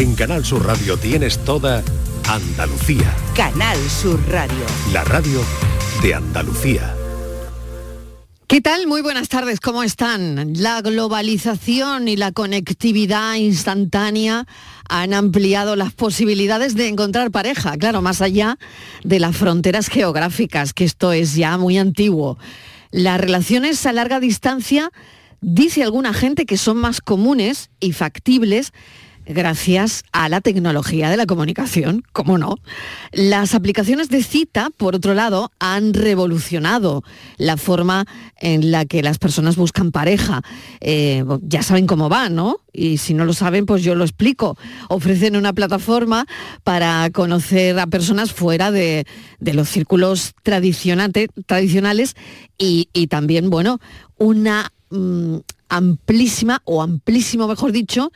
En Canal Sur Radio tienes toda Andalucía. Canal Sur Radio. La radio de Andalucía. ¿Qué tal? Muy buenas tardes, ¿cómo están? La globalización y la conectividad instantánea han ampliado las posibilidades de encontrar pareja, claro, más allá de las fronteras geográficas, que esto es ya muy antiguo. Las relaciones a larga distancia, dice alguna gente que son más comunes y factibles gracias a la tecnología de la comunicación, ¿cómo no? Las aplicaciones de cita, por otro lado, han revolucionado la forma en la que las personas buscan pareja. Eh, ya saben cómo va, ¿no? Y si no lo saben, pues yo lo explico. Ofrecen una plataforma para conocer a personas fuera de, los círculos tradicionales y, también, bueno, una mm, amplísima, o amplísimo, mejor dicho,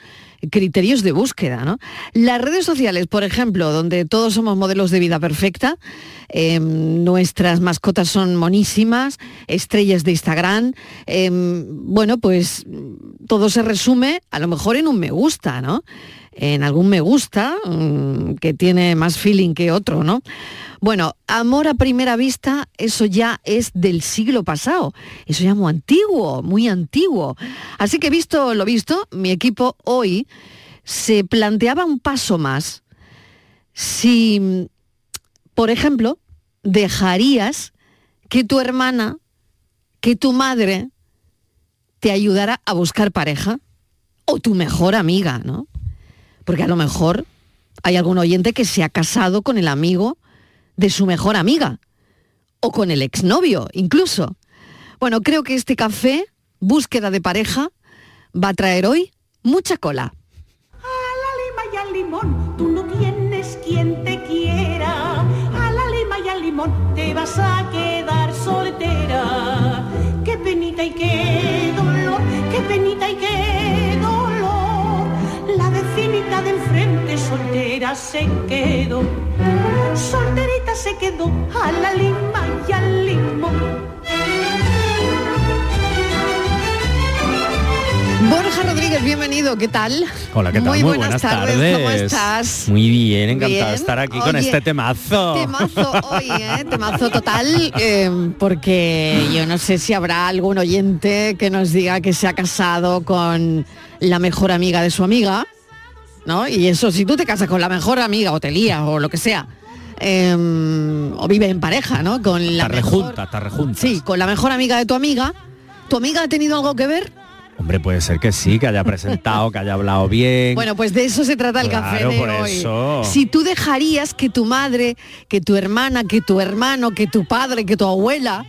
criterios de búsqueda. ¿no? Las redes sociales, por ejemplo, donde todos somos modelos de vida perfecta, em, nuestras mascotas son monísimas, estrellas de Instagram, em, bueno, pues todo se resume a lo mejor en un me gusta, ¿no? En algún me gusta mm, que tiene más feeling que otro, ¿no? Bueno, amor a primera vista, eso ya es del siglo pasado. Eso ya muy antiguo, muy antiguo. Así que visto lo visto, mi equipo hoy se planteaba un paso más. Si, por ejemplo, dejarías que tu hermana, que tu madre te ayudara a buscar pareja o tu mejor amiga, ¿no? Porque a lo mejor hay algún oyente que se ha casado con el amigo de su mejor amiga o con el exnovio incluso. Bueno, creo que este café, búsqueda de pareja, va a traer hoy mucha cola. Limón, tú no tienes quien te quiera. Limón te vas a quedar soltera. Qué penita y qué dolor, qué penita y qué de enfrente soltera se quedó solterita se quedó a la lima y al limón. Borja Rodríguez, bienvenido, ¿qué tal? Hola, ¿qué tal? Muy, buenas, tardes. ¿cómo estás? Muy bien, encantado de estar aquí con este temazo. Temazo hoy, ¿eh? Temazo total, eh, porque yo no sé si habrá algún oyente que nos diga que se ha casado con la mejor amiga de su amiga, ¿no? Y eso, si tú te casas con la mejor amiga o te lías o lo que sea, Em, o vive en pareja, ¿no? Con la mejor, Sí, con la mejor amiga de tu amiga. ¿Tu amiga ha tenido algo que ver? Hombre, puede ser que sí, que haya presentado, que haya hablado bien. Bueno, pues de eso se trata el café de hoy. Si tú dejarías que tu madre, que tu hermana, que tu hermano, que tu padre, que tu abuela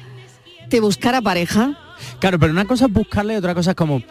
te buscara pareja. Claro, pero una cosa es buscarle y otra cosa es como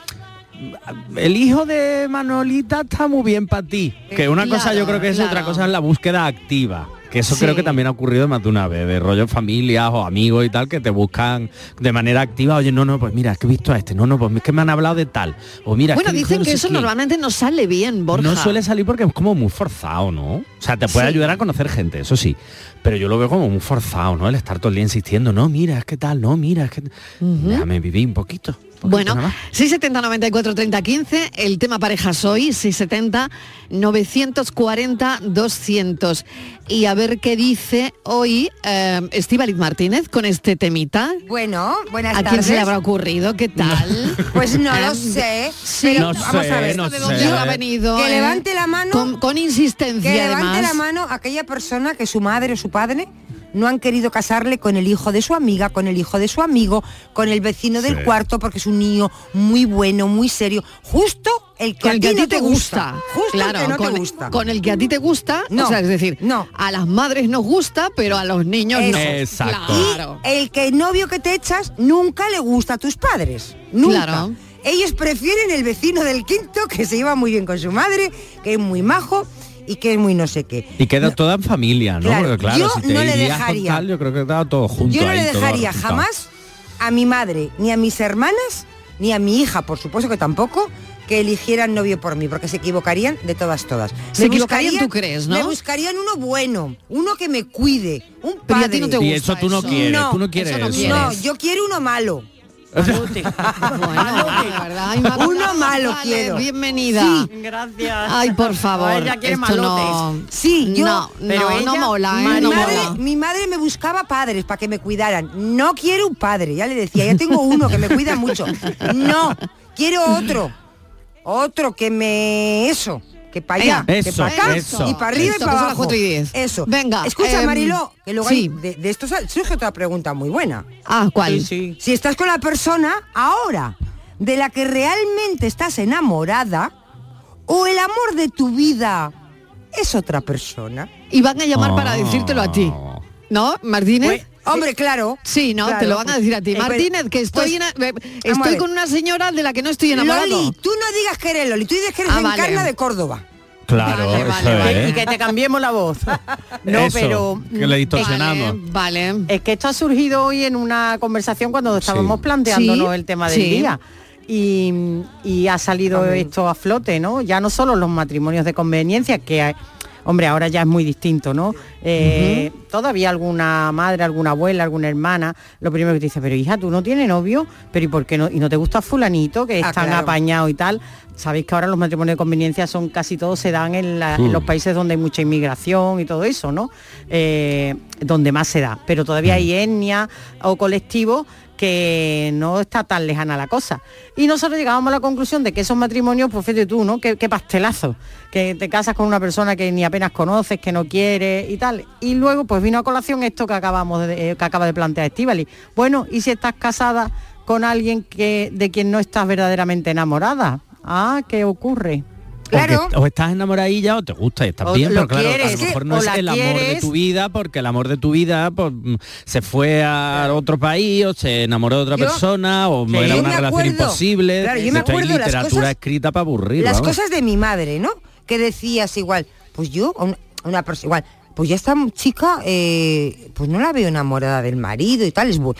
el hijo de Manolita está muy bien para ti. Que una cosa yo creo que es otra cosa es la búsqueda activa. Que eso creo que también ha ocurrido más de una vez, de rollo familias o amigos y tal, que te buscan de manera activa, oye, no, no, pues mira, es que he visto a este, no, no, pues es que me han hablado de tal. O mira, bueno, dicen que, eso normalmente no sale bien, Borja. No suele salir porque es como muy forzado, ¿no? O sea, te puede ayudar a conocer gente, eso sí. Pero yo lo veo como muy forzado, ¿no? El estar todo el día insistiendo, no, mira, es que tal, no, mira, es que... Déjame vivir un poquito. Bueno, 670 94 30 15, el tema parejas hoy, 670 940 200. Y a ver qué dice hoy eh, Estíbaliz Martínez con este temita. Bueno, buenas tardes. ¿A quién se le habrá ocurrido? ¿Qué tal? Pues no lo sé. Sí, no vamos a ver. ¿De dónde ha venido? Que levante la mano. Con, insistencia, Que levante la mano aquella persona que su madre o su padre no han querido casarle con el hijo de su amiga, con el hijo de su amigo, con el vecino del cuarto, porque es un niño muy bueno, muy serio. Justo el que, a, ti te gusta. Justo el que no con, te gusta. Con el que a ti te gusta, no, o sea, es decir, no. a las madres nos gusta, pero a los niños no. Exacto. Y el que novio que te echas nunca le gusta a tus padres. Nunca. Claro. Ellos prefieren el vecino del quinto que se lleva muy bien con su madre, que es muy majo y que es muy no sé qué. Y queda toda en familia, ¿no? Claro, claro, yo no le dejaría. yo creo que queda todo junto. Yo no le dejaría jamás a mi madre, ni a mis hermanas, ni a mi hija, por supuesto que tampoco, que eligieran novio por mí, porque se equivocarían de todas, todas. Se equivocarían, tú crees, ¿no? Me buscarían uno bueno, uno que me cuide, un padre. y, eso tú no quieres, tú no quieres no, yo quiero uno malo Bueno, Uno malo quiero. Bienvenida. Sí. Gracias. Ay, por favor. Ella quiere esto no. Sí, yo- no, pero no, ella- no mola, ¿eh? mi No madre, mola. mi madre me buscaba padres para que me cuidaran. No quiero un padre, ya le decía, ya tengo uno que me cuida mucho. No, quiero otro. Otro que me... Eso, que para allá, Eso, que para acá eso. y para arriba y para abajo. y diez. Eso. Venga, Escucha, em, Mariló, que luego sí. hay- de, de esto surge otra pregunta muy buena. Ah, ¿cuál? Sí, sí. Si estás con la persona ahora de la que realmente estás enamorada o el amor de tu vida es otra persona. Y van a llamar para Oh. decírtelo a ti. ¿No, Martínez? Pues, Hombre, claro. Sí, no, Claro, te lo van a decir a ti. eh, pues- Martínez, que estoy, pues, eh, a estoy con una señora de la que no estoy enamorado. Loli, tú no digas que eres Loli, tú dices que eres Ah, de vale. Encarna de Córdoba. Claro, Vale, eso vale. Y que te cambiemos la voz. No, Eso, pero que le distorsionamos. Vale, vale. es que esto ha surgido hoy en una conversación cuando estábamos planteándonos Sí, el tema del sí. día. Y, y ha salido esto a flote, ¿no? Ya no solo los matrimonios de conveniencia, que hay- hombre, ahora ya es muy distinto, ¿no? Eh, Todavía alguna madre, alguna abuela, alguna hermana, lo primero que te dice, pero hija, tú no tienes novio, pero ¿y por qué no? ¿Y no te gusta fulanito que Ah, es tan claro. apañado y tal? Sabéis que ahora los matrimonios de conveniencia son casi todos se dan en, la- en los países donde hay mucha inmigración y todo eso, ¿no? Eh, donde más se da. Pero todavía hay etnia o colectivos que no está tan lejana la cosa. Y nosotros llegábamos a la conclusión de que esos matrimonios, pues fíjate tú, ¿no? Qué, qué pastelazo. Que te casas con una persona que ni apenas conoces, que no quieres y tal. Y luego pues vino a colación esto que acabamos de, eh, que acaba de plantear Estivali. Bueno, ¿y si estás casada con alguien que de quien no estás verdaderamente enamorada? Ah, ¿qué ocurre? Claro. Porque o estás enamoradilla o te gusta y estás O bien, pero claro, quieres, a lo mejor no es el amor de tu vida, porque el amor de tu vida pues, se fue a otro país o se enamoró de otra Yo- persona o Sí. era una relación imposible. claro, yo me las literatura cosas- escrita para aburrir. Las vamos. cosas de mi madre, ¿no? Que decías igual, pues yo, una, una persona, igual, pues ya esta chica, eh, pues no la veo enamorada del marido y tal, es, un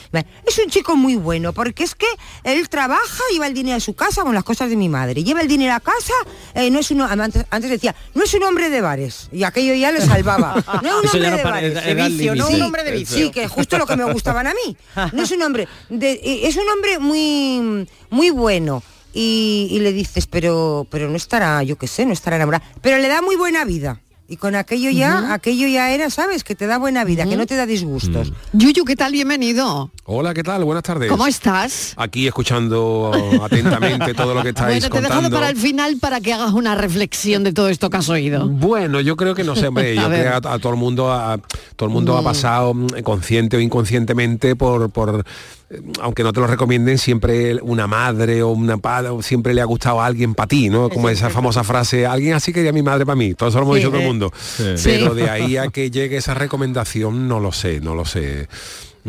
chico muy bueno, porque es que él trabaja, lleva el dinero a su casa con las cosas de mi madre, lleva el dinero a casa, eh, no es uno, antes, antes decía, no es un hombre de bares, y aquello ya le salvaba, no es un hombre no de bares. De vicio, no límite. un hombre de vicio. Sí, que justo lo que me gustaban a mí. No es un hombre, de- es un hombre muy, muy bueno. Y, y le dices, pero, pero no estará, yo qué sé, no estará enamorada. Pero le da muy buena vida. Y con aquello ya, aquello ya era, ¿sabes? Que te da buena vida, que no te da disgustos. Yuyu, ¿qué tal? Bienvenido. Hola, ¿qué tal? Buenas tardes. ¿Cómo estás? Aquí escuchando atentamente todo lo que estáis Bueno, te he dejado contando. para el final para que hagas una reflexión de todo esto que has oído. Bueno, yo creo que no sé, hombre, A yo creo que a, a todo el mundo, a, todo el mundo ha pasado mm, consciente o inconscientemente por, por aunque no te lo recomienden, siempre una madre o una padre, o siempre le ha gustado a alguien para ti, ¿no? Como esa famosa frase, alguien así quería mi madre para mí. Todo eso lo hemos Sí, dicho todo el eh, mundo. Sí. Pero de ahí a que llegue esa recomendación, no lo sé, no lo sé.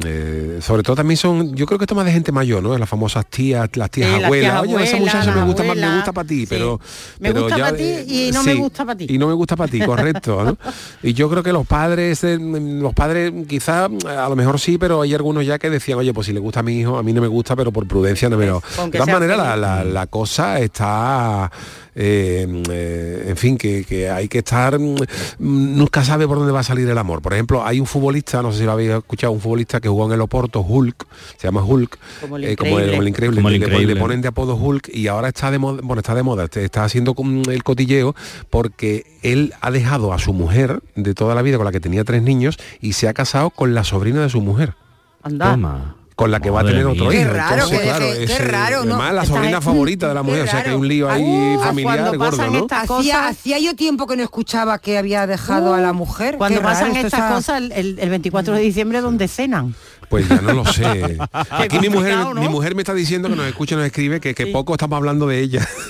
Eh, sobre todo también son, yo creo que esto más de gente mayor, ¿no? Las famosas tías, las tías Sí, las abuelas. tías Oye, esa abuelas, muchacha me gusta, más, me abuelas, gusta para ti, sí. pero, Me pero gusta ya, pa' ti y no me gusta pa' ti. Y no me gusta para ti, correcto. ¿no? Y yo creo que los padres, eh, los padres quizá a lo mejor sí, pero hay algunos ya que decían, oye, pues si le gusta a mi hijo, a mí no me gusta, pero por prudencia no me lo. Con De todas maneras, la- la cosa está. Eh, eh, en fin, que, que hay que estar, mm, nunca sabe por dónde va a salir el amor. Por ejemplo, hay un futbolista, no sé si lo habéis escuchado, un futbolista que jugó en el Oporto, Hulk, se llama Hulk, Como el eh, como, el, Increíble. como el increíble, Como el le- Increíble. le ponen de apodo Hulk y ahora está de moda, bueno, está de moda, este- está haciendo con el cotilleo porque él ha dejado a su mujer de toda la vida con la que tenía tres niños y se ha casado con la sobrina de su mujer. Anda. Toma. Con la que va a Madre tener otro mía. hijo. Qué raro, Entonces, que claro, deje- qué es, eh, raro, ¿no? Además, la sobrina favorita de la qué mujer, o sea que hay raro. un lío ahí Uh, familiar cuando gordo, ¿no? estas Hacía, cosas- hacía yo tiempo que no escuchaba que había dejado a la mujer. Cuando Qué raro, pasan esto estas está- cosas, el, el- el 24 de diciembre, ¿dónde cenan? Pues ya no lo sé. Aquí mi mujer, mi mujer me está diciendo que nos escucha y nos escribe que, que poco estamos hablando de ella.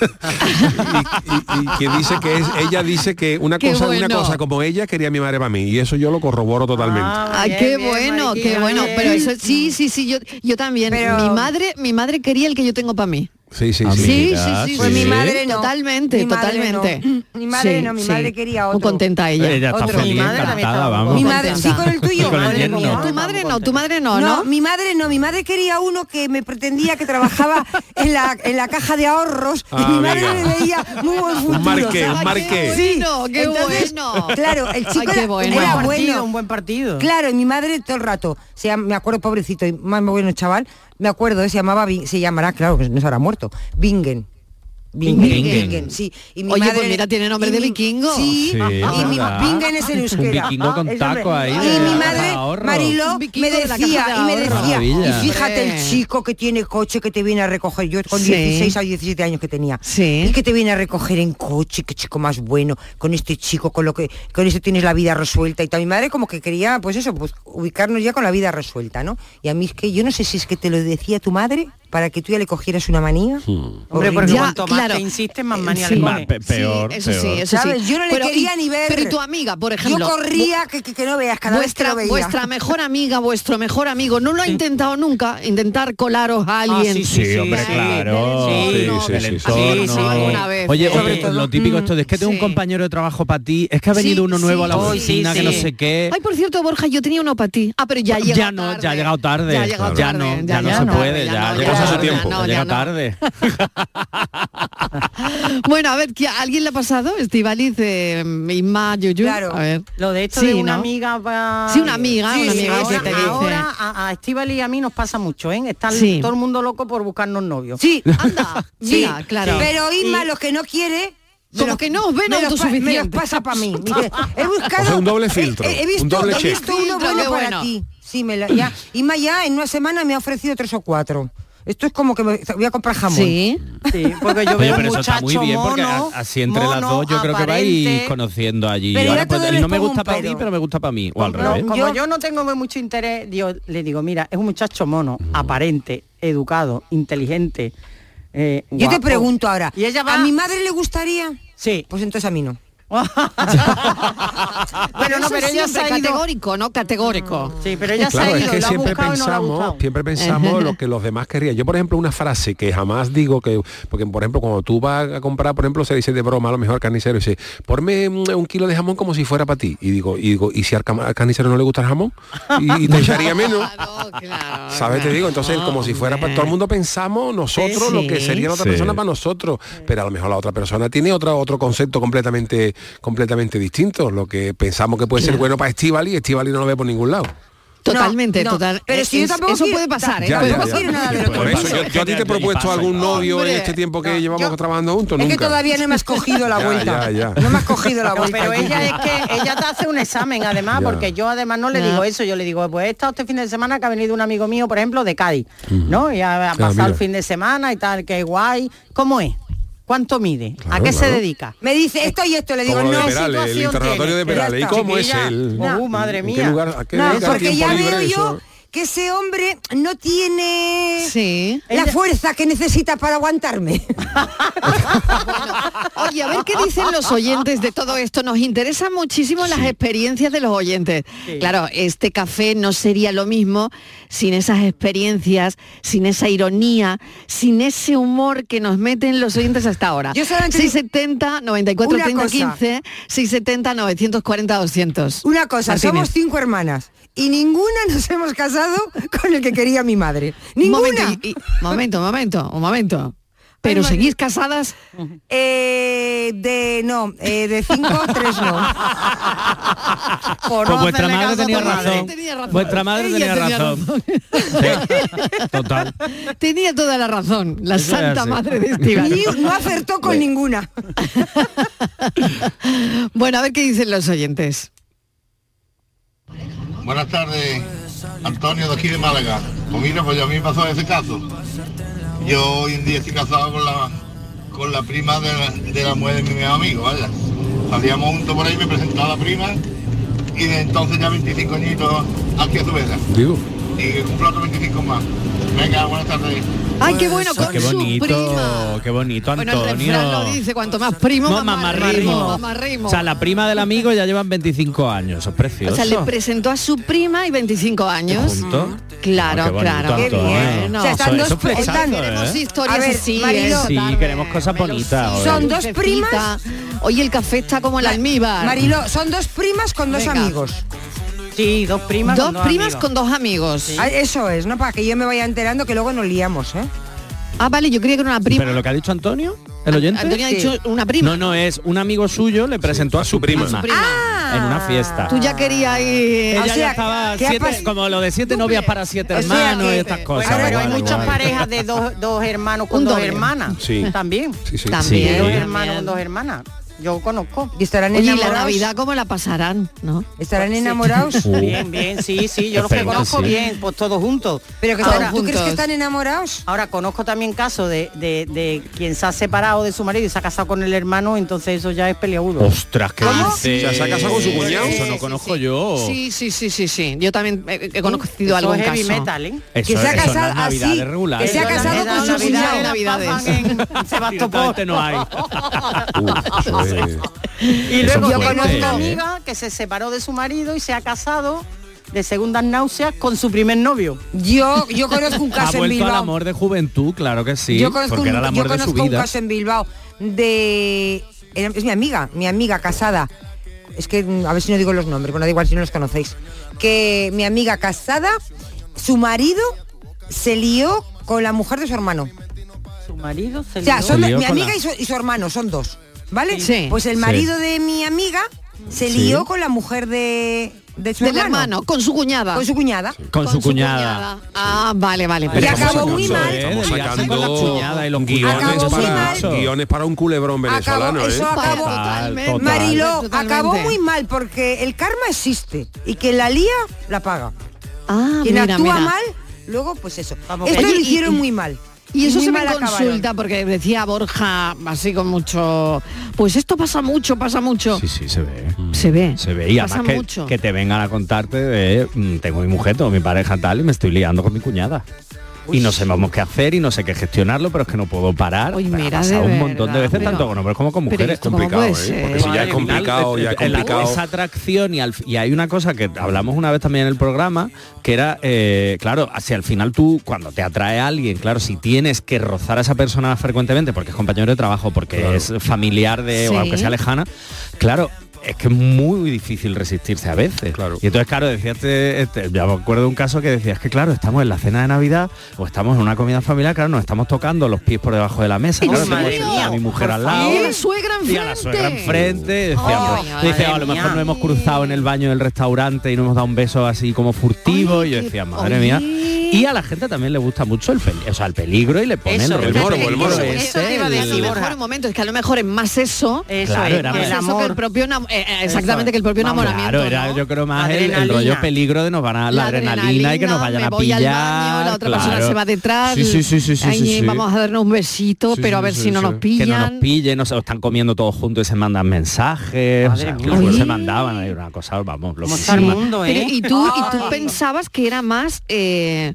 y, y- y que dice que es, ella dice que una Qué cosa, una bueno. cosa como ella quería mi madre para mí. Y eso yo lo corroboro totalmente. Ah, Ay, bien, qué bien, bueno, qué bueno. Pero eso sí, sí, sí, yo, yo también. Pero- Mi madre, mi madre quería el que yo tengo para mí. Sí, sí, Ah, sí. Sí, Mira, sí, sí. Pues sí. mi madre no. Totalmente, Mi madre totalmente. no. Mi madre no, mi madre quería otro. Muy contenta ella. Ella está Otro. feliz, Mi madre encantada, vamos. Mi madre, sí, con el tuyo. Y con el mía. Tu madre no, tu madre no, No, ¿no? mi madre no, mi madre quería uno que me pretendía que trabajaba en la, en la caja de ahorros y Ah, mi madre amiga. le veía muy buen futuro. marqué, ¿sabes? un marqué. Qué bueno, qué Entonces, bueno. Claro, el chico Ay, qué bueno. Un buen era partido, bueno. un buen partido. Claro, y mi madre todo el rato, o sea, me acuerdo pobrecito y más bueno chaval, Me acuerdo, eh, se llamaba, se llamará, claro, que no se habrá muerto, Bingen. Bingen, sí. Y mi Oye, madre- pues mira, tiene nombre de mi- vikingo. Sí, Sí, y mi. Bingen es en euskera. Un vikingo con taco ahí Y mi madre, vikingo me decía, y me decía, y fíjate el chico que tiene coche que te viene a recoger, yo con Sí. 16 a 17 años que tenía, Sí. y que te viene a recoger en coche, qué chico más bueno, con este chico, con lo que, con eso tienes la vida resuelta y tal. Mi madre como que quería, pues eso, pues ubicarnos ya con la vida resuelta, ¿no? Y a mí es que yo no sé si es que te lo decía tu madre para que tú ya le cogieras una manía. Hombre, Horrible. porque Ya, cuanto más claro. te insistes, más Eh, manía sí. le pones. pe- peor, sí, eso sí, eso ¿Sabes? sí. Yo no le Pero, quería y- ni ver. Pero y tu amiga, por ejemplo. Yo corría que, que, que no veas cada vez que vuestra, lo veía. vuestra mejor amiga, vuestro mejor amigo, ¿no lo ha intentado nunca? Intentar colaros a alguien. sí, Sí, hombre, sí, claro. sí, sí, el sí, sí. entorno. Sí, sí, alguna vez, Oye, oye, lo típico esto de es que tengo un compañero de trabajo para ti, es que ha venido uno nuevo a la oficina, que no sé qué. Ay, por cierto, Borja, yo tenía uno para ti. Ah, pero ya ha llegado ya no, ya ha llegado tarde. Ya ha llegado ya tarde, no, ya, no se puede, ya, no, llega ya a su tiempo, no, llega no. tarde. Bueno, a ver, ¿qué- ¿a alguien le ha pasado? Estivaliz, eh, Isma, Yuyu. Claro. A ver. Lo de esto Sí, de una ¿no? amiga va... Sí, una amiga, Sí, una sí, amiga ahora, que te dice. ahora a, a Estíbal y a mí nos pasa mucho, ¿eh? Está Sí. todo el mundo loco por buscarnos novios. Sí, Anda, sí, mira, claro. Pero Isma, Y- lo que no quiere... Como los- que no os ven me los pa- Me los autosuficientes. pasa para mí. He buscado... O sea, un doble filtro, He, he visto, un doble he visto uno bueno qué para bueno. ti. Sí, me lo, ya. Isma ya en una semana me ha ofrecido tres o cuatro. Esto es como que me- voy a comprar jamón. Sí. Sí, porque yo Oye, veo pero eso está muy bien porque mono, así entre las dos yo creo que vais conociendo allí. Pero Ahora, pues, él no me gusta para ti, pero. me gusta para mí. O al No, revés. como Yo- yo... no tengo mucho interés, digo, le digo, mira, es un muchacho mono, aparente, educado, inteligente. eh, Yo te pregunto ahora, Y ella va... ¿a mi madre le gustaría? Sí. Pues entonces a mí no. pero no, pero ella ha ido... categórico, ¿no? Categórico. Sí, pero ella Claro, se ha es ido, que lo ha siempre buscado no lo pensamos, gustado. siempre pensamos lo que los demás querían. Yo, por ejemplo, una frase que jamás digo que, porque por ejemplo, cuando tú vas a comprar, por ejemplo, se dice de broma a lo mejor al carnicero, dice, ponme mm, un kilo de jamón como si fuera para ti. Y digo, y digo, ¿y si al, carnicero no le gusta el jamón? Y, y te echaría menos. Claro, claro, ¿Sabes? Te digo, entonces como si fuera para todo el mundo pensamos nosotros lo que Sí. sería la otra Sí. persona para nosotros, pero a lo mejor la otra persona tiene otro otro concepto completamente completamente distinto, lo que pensamos que puede ser bueno para Estivali, Estivali no lo ve por ningún lado. Totalmente, No, no, total. pero Es- si yo es- tampoco eso quiero- puede pasar, ¿eh? Ya, ya, ya. quiero nada de lo que Por eso pasa. yo, yo a ti te he propuesto algún novio en este tiempo que llevamos yo- trabajando juntos, Es nunca. que todavía no me has cogido la vuelta. ya, ya. No me has cogido la vuelta. pero ella es que ella te hace un examen además, Ya. porque yo además no le Ya. digo eso, yo le digo, pues he estado este fin de semana que ha venido un amigo mío, por ejemplo, de Cádiz, ¿no? Y ha, ha pasado el fin de semana y tal, qué guay. ¿Cómo es? ¿Cuánto mide? ¿A Claro, qué se dedica? Me dice esto y esto, le digo, Como lo de no. Perales, el situación interrogatorio de? Perales. ¿Y cómo es él? Uh, madre ¿En qué mía. lugar- a qué No, porque ya veo yo eso? Que ese hombre no tiene Sí. la Ella- fuerza que necesita para aguantarme. Oye, a ver qué dicen los oyentes de todo esto. Nos interesan muchísimo las experiencias de los oyentes. Claro, este café no sería lo mismo sin esas experiencias, sin esa ironía, sin ese humor que nos meten los oyentes hasta ahora. Yo solamente digo- 670 94 Una 30 cosa. 15 670 940 200. Una cosa, Martínez. somos cinco hermanas y ninguna nos hemos casado con el que quería mi madre. Un Ninguna. momento, y- y- momento, momento, un momento. Pero Ay, seguís casadas. Eh, de no, eh, de cinco, tres no. Por Pues no vuestra madre tenía razón. Tenía razón. Vuestra madre Ella tenía tenía razón. Sí, Total. Tenía toda la razón, la Eso santa madre de Estíbal. Y no acertó con ninguna. Bueno, a ver qué dicen los oyentes. Buenas tardes, Antonio de aquí de Málaga. Pues mira, pues a mí me pasó ese caso. Yo hoy en día estoy casado con la con la prima de la, de la mujer de mi mejor amigo, ¿vale? Salíamos juntos por ahí, me presentó a la prima y de entonces ya 25 añitos aquí a su vez. Digo. Y cumplo otros 25 más. Venga, buenas tardes. Ay, qué bueno, con Qué su bonito, prima. qué bonito, Bueno, el Antonio. lo dice, cuanto más primo, No, más, más rimo. rimo. más rimo. O sea, la prima del amigo ya llevan 25 años, es precioso. O sea, le presentó a su prima y 25 años. ¿Juntos? Claro, Ah, qué bonito, claro. Qué bien. Antonio. O sea, están Eso- dos- eso es flechazo, están- ¿eh? Queremos historias A ver, así. ¿eh? Sí, Tarde, queremos cosas bonitas hoy. Son dos primas. Oye, el café está como el almíbar. Marilo, son dos primas con dos Venga. amigos. Sí, dos primas. dos con dos primas amigos. con dos amigos. Ah, Eso es, ¿no? Para que yo me vaya enterando que luego nos liamos, ¿eh? Ah, vale, yo creía que era una prima. Pero lo que ha dicho Antonio, el oyente? Antonio ha dicho una prima. No, no, es un amigo suyo le presentó a su prima. Su prima. En una fiesta. Tú ya querías ir... Ella O ya estaba ¿qué ha siete- pas- como lo de siete novias para siete O sea, hermanos que- y estas cosas. Bueno, pero hay Igual, muchas igual. parejas de dos, dos hermanos con dos hermanas. Sí. También. Sí, sí. También. Sí. Dos también. hermanos con dos hermanas. Yo conozco. Y estarán Oye, ¿y la enamorados. Navidad cómo la pasarán? ¿no? Estarán enamorados. Uh. Bien, bien, sí, sí, yo los que conozco sí. bien, pues todos juntos. Pero que estarán- ¿tú crees que están enamorados? Ahora conozco también casos de, de, de quien se ha separado de su marido y se ha casado con el hermano, entonces eso ya es peleagudo. Ostras, ¿qué ¿Cómo? dice? ¿se ha casado con su cuñado? Eso no conozco sí. yo. Sí, sí, sí, sí, sí. Yo también he, conocido algún es heavy caso. metal, ¿eh? Eso, Que se ha casado así, regular. que se ha casado con su cuñado. Navidades. en Sebastopol. No hay. Y luego yo conozco una amiga que se separó de su marido y se ha casado de segundas náuseas con su primer novio. Yo, yo conozco un Ha caso en vuelto al Bilbao. amor de juventud, claro que sí. yo conozco, porque un, era el yo amor de su conozco un vida. caso en Bilbao de... Es mi amiga, mi amiga casada. Es que mm, a ver si no digo los nombres, bueno, da igual si no los conocéis. Que mi amiga casada, su marido se lió con la mujer de su hermano. Su marido se O sea, lió. son Se lió mi amiga la- y su, y su hermano, son dos. ¿Vale? Sí. Pues el Sí. marido de mi amiga se Sí. lió con la mujer de, de su Del hermano. hermano, con su cuñada. Con su cuñada. Con, su cuñada. Ah, vale, vale. Y pero acabó ¿cómo se muy mal. Estamos con sacando cuñada y los guiones Acabó muy para, mal. guiones para un culebrón venezolano, Acabó- eso ¿eh? acabó- Totalmente. Total. Mariló, Totalmente. acabó muy mal porque el karma existe y quien la lía la paga. Ah, Quien mira, actúa mira. mal, luego pues eso. Vamos, Esto oye, lo y- hicieron y- muy mal. Y eso se me acabaron. consulta porque decía Borja así con mucho, pues esto pasa mucho, pasa mucho. Sí, sí, se ve. Se ve. Se ve y pasa además que, mucho. que te vengan a contarte de mm, tengo mi mujer, tengo mi pareja tal y me estoy liando con mi cuñada. Y no sabemos qué hacer y no sé qué gestionarlo, pero es que no puedo parar. Mira, de un montón de veces, pero- tanto con hombres como con mujeres. cómo complicado, ¿eh? Porque si ya es complicado, ya es complicado. Esa atracción y, al- y hay una cosa que hablamos una vez también en el programa, que era, eh, claro, si al final tú, cuando te atrae a alguien, claro, si tienes que rozar a esa persona frecuentemente, porque es compañero de trabajo, porque Claro. es familiar de, Sí. o aunque sea lejana, claro, es que es muy difícil resistirse a veces. Claro. Y entonces, claro, decía este, este- ya me acuerdo de un caso que decía, es que claro, estamos en la cena de Navidad o estamos en una comida familiar, claro, nos estamos tocando los pies por debajo de la mesa, ¿En claro, tengo a mi mujer al lado. Y la suegra Y a la enfrente. suegra enfrente, pues, dice, a lo mejor nos hemos cruzado en el baño del restaurante y nos hemos dado un beso así como furtivo, Ay, y yo qué- decía, madre mía. Y a la gente también le gusta mucho el, peli- o sea, el peligro y le ponen Eso, el morbo, el morbo. ese, Eso te iba a el- a decir, lo Borja. mejor un momento, es que a lo mejor es más eso, Eso Claro, es, era que más el más eso que amor. el propio enam- exactamente es. que el propio enamoramiento. Claro, era ¿no? yo creo más el, rollo peligro de nos van a la, La adrenalina, y que nos vayan me a pillar. al baño, la otra persona claro. se va detrás. Sí, sí, sí, sí, sí, ahí sí, sí. vamos a darnos un besito, Sí, pero a ver sí, si no sí. nos pillan. Que no nos pillen, no se están comiendo todos juntos y se mandan mensajes. O sea, que se mandaban, era una cosa, vamos, lo ¿Cómo está el mundo, Pero, eh? ¿y, tú, ¿Y tú pensabas que era más eh,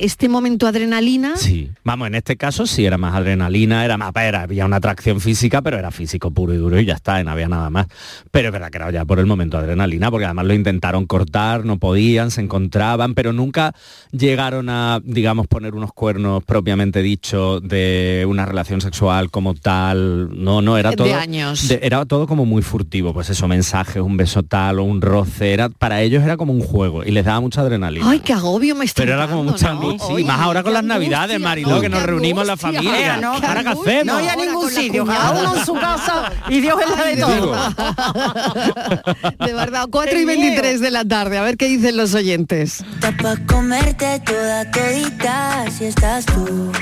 este momento adrenalina? Sí, vamos, en este caso sí era más adrenalina, era más, era, había una atracción física, pero era físico puro y duro y ya está, no había nada más. Pero es verdad que era ya por el momento adrenalina, porque además lo intentaron cortar, no podían, se encontraban, pero nunca llegaron a, digamos, poner unos cuernos propiamente dicho de una relación sexual como tal. No, no, era De todo. años. de- era todo como muy furtivo, pues eso, mensajes, un beso tal o un roce, era, para ellos era como un juego y les daba mucha adrenalina. Ay, qué agobio me está Pero era como mucha ¿no? Sí, Oye, más ahora con las navidades, Mariló, no, que nos reunimos la familia. ¿no? ¿Ahora qué hacemos? No hay a ningún sitio, cada uno en su casa y Dios es la de todo. De verdad, 4 y Qué 23 de la tarde, a ver qué dicen los oyentes. Está pa' comerte toda todita si estás tú.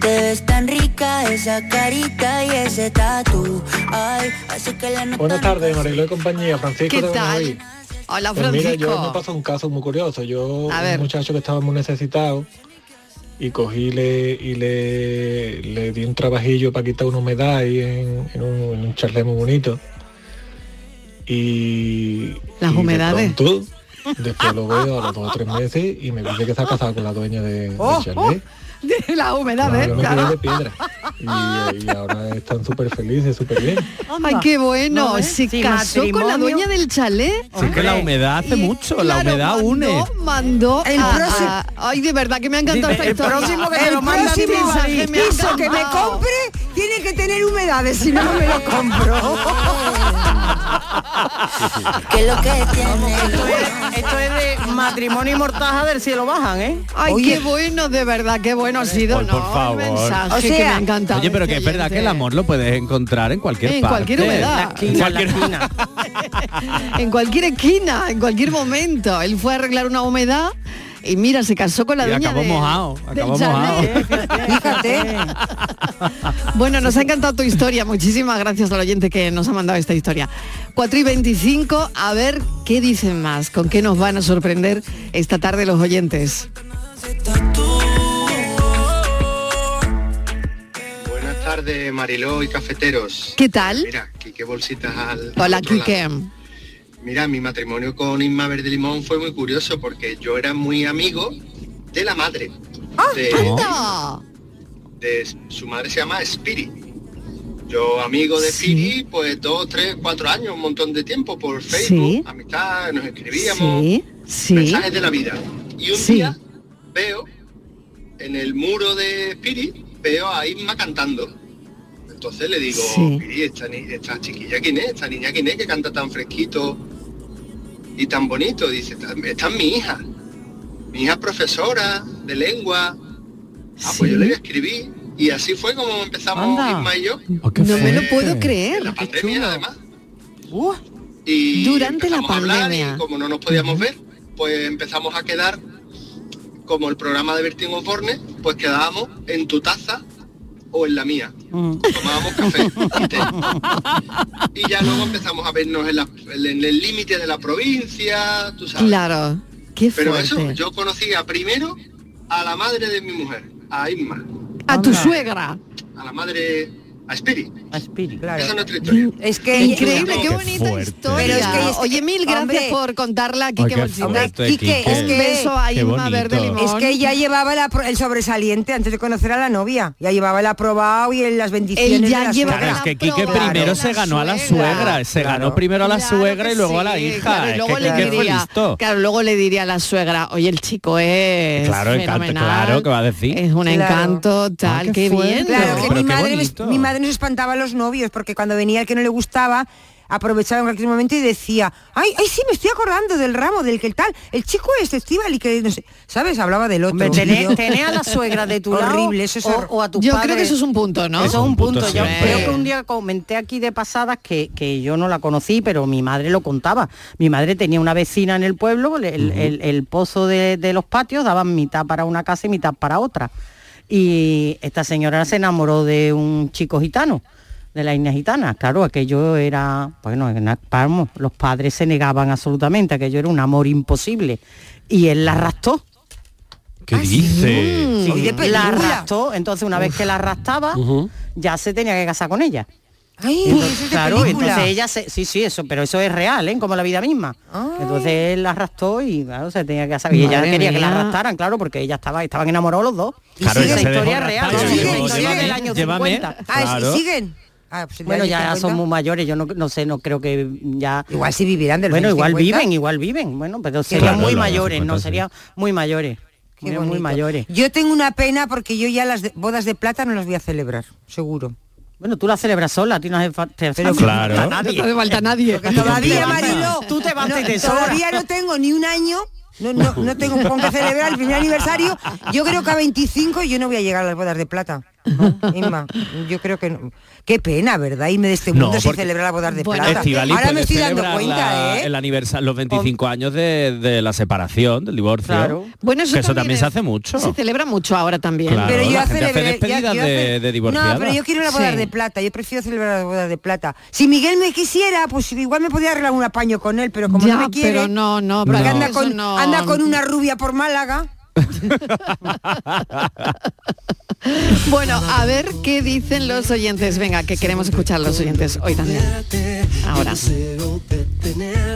Te ves tan rica esa carita y ese tatu. Ay, así que la Buenas tardes. Mariló y compañía. Francisco ¿Qué de tal? Hola, Pues mira, Francisco. yo me pasó un caso muy curioso. Yo, A ver. un muchacho que estaba muy necesitado y cogí le, y le, le di un trabajillo para quitar una humedad ahí en, en un, en un charlé muy bonito. Y... Las y de humedades. pronto, después lo veo a los dos o tres meses y me dice que está casado con la dueña de, del Oh, charlé. la humedad, ¿eh? Claro. quedé de piedra. Y, y ahora están súper felices, súper bien. Ay, qué bueno. Se Sí, casó con la dueña del chalet. Sí, que la humedad hace Y, mucho, la humedad mandó, une. Mandó El a- próximo- a- ay, de verdad que me ha encantado esta el historia. próximo que El lo próximo me piso que me compre tiene que tener humedades, si no, no me lo compro. ¿Qué es lo que tiene? Esto es, esto es de matrimonio y mortaja del cielo bajan, ¿eh? Ay, qué bueno, de verdad, qué bueno ha sido, Por, ¿no? favor. El mensaje O que sea- me ha encantado. Oye, pero este que es verdad que el amor lo puedes encontrar en cualquier En parte. cualquier humedad. En cualquier en cualquier esquina, en cualquier momento. Él fue a arreglar una humedad y mira, se casó con la Y dueña acabó de- mojado, del acabó chalet. Fíjate. Bueno, nos ha encantado tu historia. Muchísimas gracias al oyente que nos ha mandado esta historia. 4 y 25, a ver qué dicen más, con qué nos van a sorprender esta tarde los oyentes. Buenas tardes, Mariló y cafeteros. ¿Qué tal? Mira, Quique Bolsitas al... Hola. Quique. Mira, mi matrimonio con Inma Verde Limón fue muy curioso porque yo era muy amigo de la madre. de, ¡Anda! de- su madre se llama Spirit. Yo amigo de Spirit, pues dos, tres, cuatro años, un montón de tiempo por Facebook, Sí. amistad, nos escribíamos, Sí, sí. mensajes de la vida. Y un Sí. día veo en el muro de Spirit, veo a Inma cantando. Entonces le digo, Sí. Piri, esta, ni- esta chiquilla quién es, esta niña quién es que canta tan fresquito y tan bonito. Dice, esta, esta es mi hija. Mi hija es profesora de lengua. Ah, pues yo le voy a escribir. Y así fue como empezamos Anda. Isma y yo. No me lo puedo creer. En la pandemia además. Uh, Y Durante la empezamos a hablar pandemia. Y como no nos podíamos ver, pues empezamos a quedar como el programa de Bertín Osborne, pues quedábamos en tu taza o en la mía. Tomábamos café y té. Y ya luego empezamos a vernos en, la- en el límite de la provincia, tú sabes. Claro, qué Pero eso, yo conocía primero a la madre de mi mujer, a Isma, A tu suegra. a la madre, a Spirit. A Spirit, Esa es nuestra historia. Es que Increíble, qué bonita fuerte. historia. Pero es que es- Oye, mil gracias hombre. por contarla, qué Bolsita. Quique. es que- beso a Qué Inma bonito. Verde Limón. Es que ella llevaba el, sobresaliente antes de conocer a la novia. Ya llevaba el aprobado y el- las bendiciones Él ya de la lleva suegra. Claro, es que Quique aprobado primero se ganó a la suegra. se ganó Claro. primero a la Claro suegra que y luego a la hija. claro, y Es luego que le diría, claro, luego le diría a la suegra, oye, el chico es Claro, claro, ¿qué va a decir? Es un Claro. encanto, tal, Ah, qué qué, fuerte. bien. Claro, que mi madre, madre nos espantaba a los novios, porque cuando venía el que no le gustaba, aprovechaba en cualquier momento y decía, ay, ay, sí, me estoy acordando del ramo, del que el tal, el chico este Estival y que no sé, ¿sabes? Hablaba del otro. Tener, tener a la suegra de tu lado Horrible, eso es o, hor- o a tu Yo padre. creo que eso es un punto, ¿no? Eso es un punto. Yo creo que un día comenté aquí de pasadas que, que yo no la conocí, pero mi madre lo contaba. Mi madre tenía una vecina en el pueblo, el, el- el- el pozo de, de los patios daban mitad para una casa y mitad para otra. Y esta señora se enamoró de un chico gitano, de la isla gitana. Claro, aquello era, bueno, en- vamos, los padres se negaban absolutamente, aquello era un amor imposible. Y él la arrastró. ¿Qué dice? Sí, Oye, la arrastró, entonces una vez que la arrastraba, ya se tenía que casar con ella. Ay, Entonces, es claro, entonces ella se, sí, sí, eso, pero eso es real, ¿eh? como la vida misma. Ay. Entonces él la arrastró y claro, se tenía que casar. Y ella quería que la mía. arrastraran, claro, porque ella estaba, estaban enamorados los dos. Claro, esa ella se dejó historia real, ¿no? y esa historia es del "Llévame, año llévame". 50. Ah, ¿y Claro. siguen? Ah, pues Bueno, ya 50. son muy mayores, yo no, no sé, no creo que ya... Igual si vivirán del Bueno, igual 50. viven, igual viven, bueno, pero serían Claro, muy mayores, 50, no, sí. serían muy mayores. Muy mayores. Yo tengo una pena porque yo ya las de- bodas de plata no las voy a celebrar, seguro. Bueno, tú la celebras sola, a ti no hace Pero falta Claro. No nadie. te hace falta nadie. Todavía, Marilo, Tú te vas no, y te sobra. todavía no tengo ni un año, no, no, no tengo con qué celebrar el primer aniversario. Yo creo que a 25 yo no voy a llegar a las bodas de plata. No, Inma, yo creo que no. Qué pena, ¿verdad? Irme de este mundo sin porque- celebrar las bodas de Bueno, plata. Estivali Ahora me estoy dando cuenta, la- ¿eh? el aniversario, los 25 años de, de la separación, del divorcio. Claro. Bueno, eso, Que eso también es- se hace mucho. Se celebra mucho ahora también. Claro. Pero yo la hace celebré- despedidas ya- yo de- de. No, pero yo quiero las bodas Sí. de plata. Yo prefiero celebrar las bodas de plata. Si Miguel me quisiera, pues igual me podía arreglar un apaño con él, pero como Ya, no me quiere, pero no, no, porque pero anda eso con, no. anda con una rubia por Málaga. Bueno, a ver qué dicen los oyentes. Venga, que queremos escuchar los oyentes hoy también. Ahora.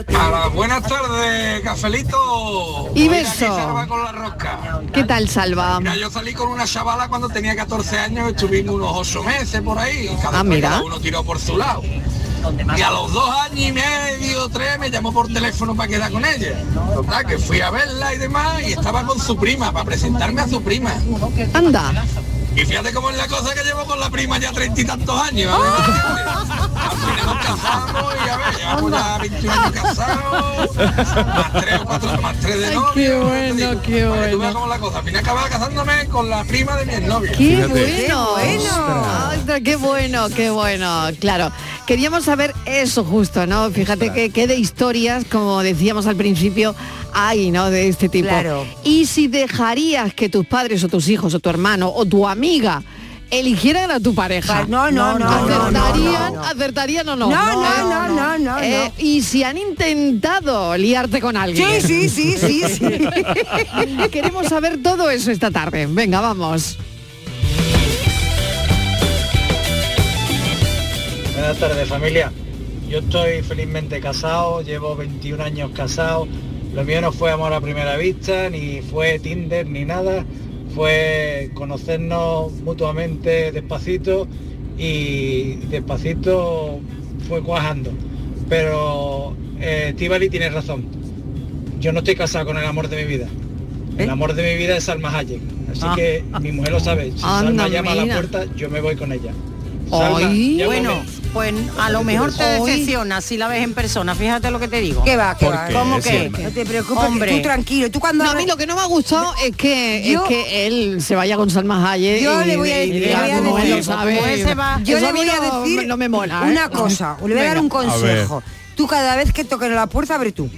Hola, buenas tardes, cafelito. Y beso. aquí Salva con la rosca. ¿Qué tal, Salva? Mira, yo salí con una chavala cuando tenía 14 años, estuvimos unos 8 meses por ahí. Cada, Ah, mira. cada uno tiró por su lado. Y a los dos años y medio, tres, me llamó por teléfono para quedar con ella. Total, que fui a verla y demás, y estaba con su prima, para presentarme a su prima. Anda. Y fíjate cómo es la cosa que llevo con la prima ya treinta y tantos años. ¿eh? Al final nos casamos y a ver, llevamos ya 21 años casados, más tres o cuatro, más tres de Ay, novio. qué bueno, qué tú veas bueno. cómo es la cosa. Al final acababa casándome con la prima de mi. ¡Qué bueno! Ostras, ¡Qué bueno, qué bueno! Claro, queríamos saber eso justo, ¿no? Fíjate que, que de historias, como decíamos al principio, hay, ¿no? De este tipo. Claro. Y si dejarías que tus padres o tus hijos o tu hermano o tu amiga eligieran a tu pareja. No, no, no, no, ¿Acertarían, no, no. ¿Acertarían o no? No, no, no, no, no, Eh, Y si han intentado liarte con alguien. Sí, sí, sí, sí, sí. Queremos saber todo eso esta tarde. Venga, vamos. Buenas tardes familia. Yo estoy felizmente casado, llevo 21 años casado. Lo mío no fue amor a primera vista, ni fue Tinder, ni nada. Fue conocernos mutuamente despacito y despacito fue cuajando. Pero eh, Estíbaliz tiene razón. Yo no estoy casado con el amor de mi vida. El amor de mi vida es Salma Hayek. Así Ah. que mi mujer lo sabe. Si Salma llama a la puerta, yo me voy con ella. Llámame. bueno, pues a lo mejor te decepciona si la ves en persona, fíjate lo que te digo. ¿Qué va, qué va? ¿Cómo que? No te preocupes, Hombre. tú tranquilo. Tú cuando No, a mí lo que no me ha gustado es que, Yo- es que él se vaya con Salma Hayek. Yo y- le voy a y decir- le voy a sabe. va- Yo le voy a no- decir no me mola. ¿eh? Una cosa, le voy a dar un consejo. Tú cada vez que toquen la puerta, abre tú.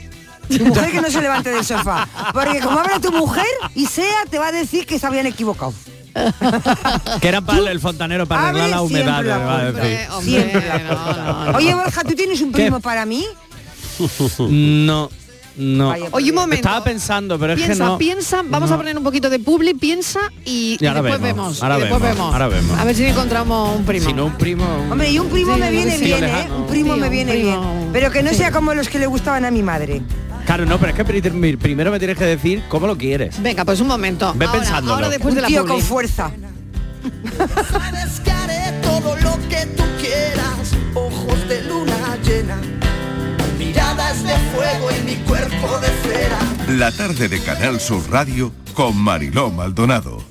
Tu mujer que no se levante del sofá. Porque como abre tu mujer y sea, te va a decir que se habían equivocado. Que era para el fontanero para arreglar la humedad. Oye, Borja, ¿tú tienes un ¿Qué? primo para mí? No, no. Vaya, Oye, un momento. Estaba pensando, pero es que Piensa, no. piensa, vamos no. a poner un poquito de publi, piensa y, Y ahora después vemos, vemos. ahora y después vemos, vemos. ahora vemos. A ver si encontramos un primo. Si no un primo. un- Hombre, y un primo Sí, me viene sí, bien, ¿eh? Un primo Sí, me un viene primo. bien. Pero que no Sí. sea como los que le gustaban a mi madre. Claro, no, pero es que pri- primero me tienes que decir cómo lo quieres. Venga, pues un momento. Ve ahora, pensándolo. ahora después Un de la tío con fuerza. Sabes que haré todo lo que tú quieras, ojos de luna llena, miradas de fuego y mi cuerpo de cera. La tarde de Canal Sur Radio con Mariló Maldonado.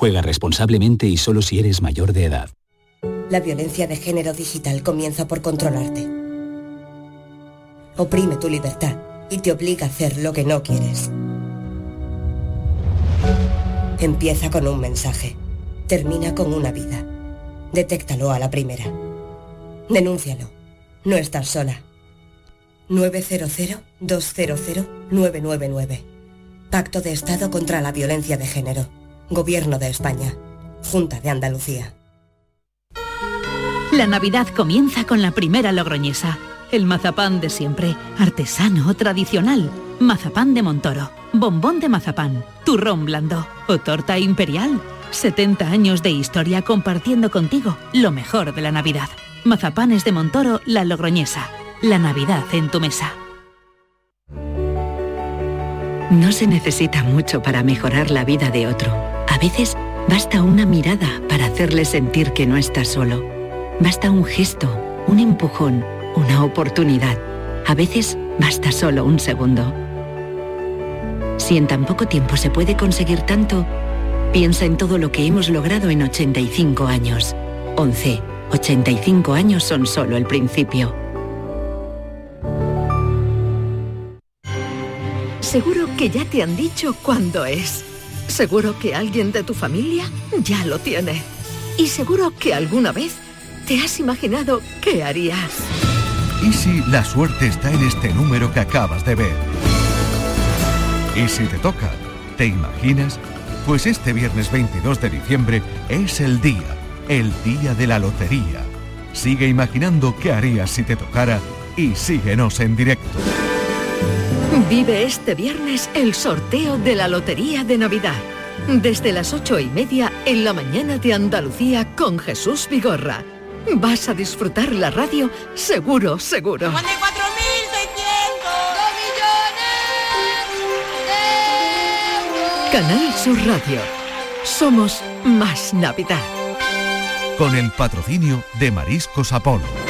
Juega responsablemente y solo si eres mayor de edad. La violencia de género digital comienza por controlarte. Oprime tu libertad y te obliga a hacer lo que no quieres. Empieza con un mensaje. Termina con una vida. Detéctalo a la primera. Denúncialo. No estás sola. 900-200-999. Pacto de Estado contra la Violencia de Género. Gobierno de España. Junta de Andalucía. La Navidad comienza con la primera logroñesa. El mazapán de siempre, artesano, tradicional. Mazapán de Montoro, bombón de mazapán, turrón blando o torta imperial. 70 años de historia compartiendo contigo lo mejor de la Navidad. Mazapanes de Montoro, la logroñesa. La Navidad en tu mesa. No se necesita mucho para mejorar la vida de otro. A veces basta una mirada para hacerle sentir que no está solo. Basta un gesto, un empujón, una oportunidad. A veces basta solo un segundo. Si en tan poco tiempo se puede conseguir tanto, piensa en todo lo que hemos logrado en 85 años. 11. 85 años son solo el principio. Seguro que ya te han dicho cuándo es. Seguro que alguien de tu familia ya lo tiene. Y seguro que alguna vez te has imaginado qué harías. ¿Y si la suerte está en este número que acabas de ver? ¿Y si te toca? ¿Te imaginas? Pues este viernes 22 de diciembre es el día, el día de la lotería. Sigue imaginando qué harías si te tocara y síguenos en directo. Vive este viernes el sorteo de la Lotería de Navidad. desde las ocho y media en la mañana de Andalucía con Jesús Vigorra. Vas a disfrutar la radio seguro, seguro. Canal Sur Radio. Somos más Navidad. Con el patrocinio de Mariscos Apolo.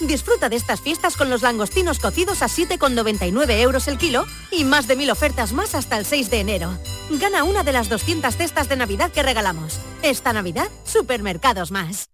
Disfruta de estas fiestas con los langostinos cocidos a 7,99 euros el kilo y más de mil ofertas más hasta el 6 de enero. Gana una de las 200 cestas de Navidad que regalamos. Esta Navidad, Supermercados Más.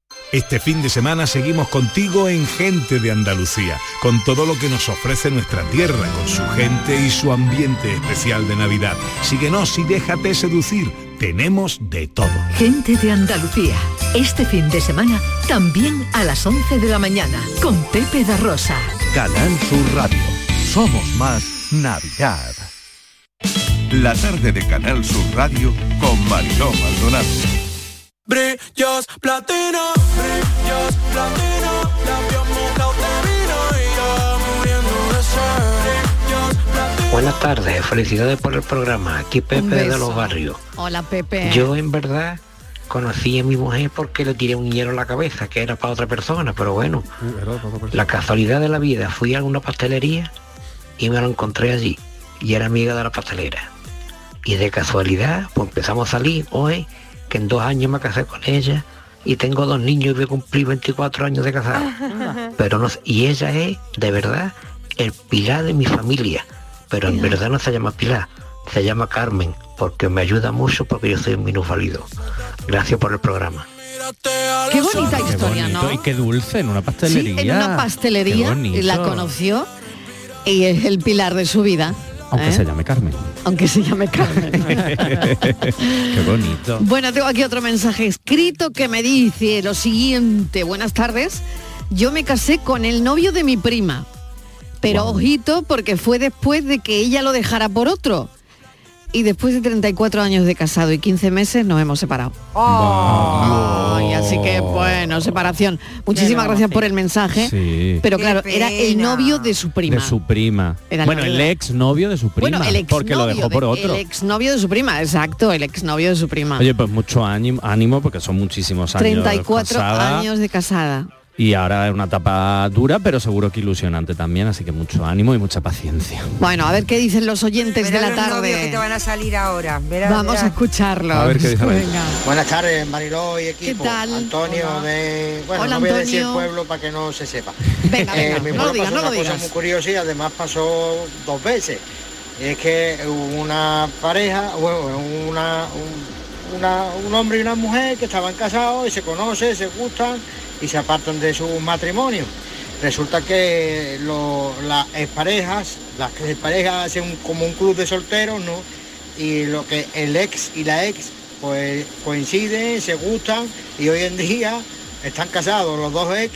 Este fin de semana seguimos contigo en Gente de Andalucía, con todo lo que nos ofrece nuestra tierra, con su gente y su ambiente especial de Navidad. Síguenos y déjate seducir. Tenemos de todo. Gente de Andalucía. Este fin de semana también a las 11 de la mañana con Pepe da Rosa. Canal Sur Radio. Somos más Navidad. La tarde de Canal Sur Radio con Mariló Maldonado. Brillos platino, brillos platino, labios mojados de vino y yo muriendo de sed. Brillos platino. Buenas tardes, felicidades por el programa. Aquí Pepe de los Barrios. Hola Pepe. Yo en verdad conocí a mi mujer porque le tiré un hielo a la cabeza, que era para otra persona, pero bueno, la casualidad de la vida, fui a una pastelería y me lo encontré allí, y era amiga de la pastelera. Y de casualidad, pues empezamos a salir hoy, que en dos años me casé con ella, y tengo dos niños y voy a cumplir 24 años de casado. Pero no, y ella es, de verdad, el pilar de mi familia. Pero en verdad no se llama Pilar, se llama Carmen, porque me ayuda mucho porque yo soy un minusválido. Gracias por el programa. Qué bonita Qué historia, bonito ¿no? y qué dulce en una Sí, pastelería. en una pastelería la conoció y es el pilar de su vida. Aunque ¿eh? se llame Carmen. Aunque se llame Carmen. qué bonito. Bueno, tengo aquí otro mensaje escrito que me dice lo siguiente. Buenas tardes. Yo me casé con el novio de mi prima. Pero ojito porque fue después de que ella lo dejara por otro. Y después de 34 años de casado y 15 meses nos hemos separado. Ay, así que bueno, separación. Muchísimas gracias por el mensaje. Sí. Pero claro, era el novio de su prima. De su prima. Era el bueno, novio el ex novio de su prima. Bueno, el porque lo dejó por de- otro. El exnovio de su prima, exacto, el exnovio de su prima. Oye, pues mucho ánimo, ánimo porque son muchísimos años. 34 casada, años de casada. Y ahora es una etapa dura, pero seguro que ilusionante también, así que mucho ánimo y mucha paciencia. Bueno, a ver qué dicen los oyentes de la los novios que te tarde. van a salir ahora. Vamos a escucharlos. A ver qué dice la gente. Venga. Buenas tardes, Mariló y equipo. ¿Qué tal? Antonio de... Bueno, Hola, no voy a decir el pueblo para que no se sepa. Venga, venga, mi no lo digas, pasó no lo una cosa digas. muy curiosa y además pasó dos veces. Es que una pareja, bueno, una, un- una- un hombre y una mujer que estaban casados y se conocen, se gustan y se apartan de su matrimonio. Resulta que lo- las parejas, las parejas hacen como un club de solteros, ¿no? Y lo que el ex y la ex pues coinciden, se gustan y hoy en día están casados los dos ex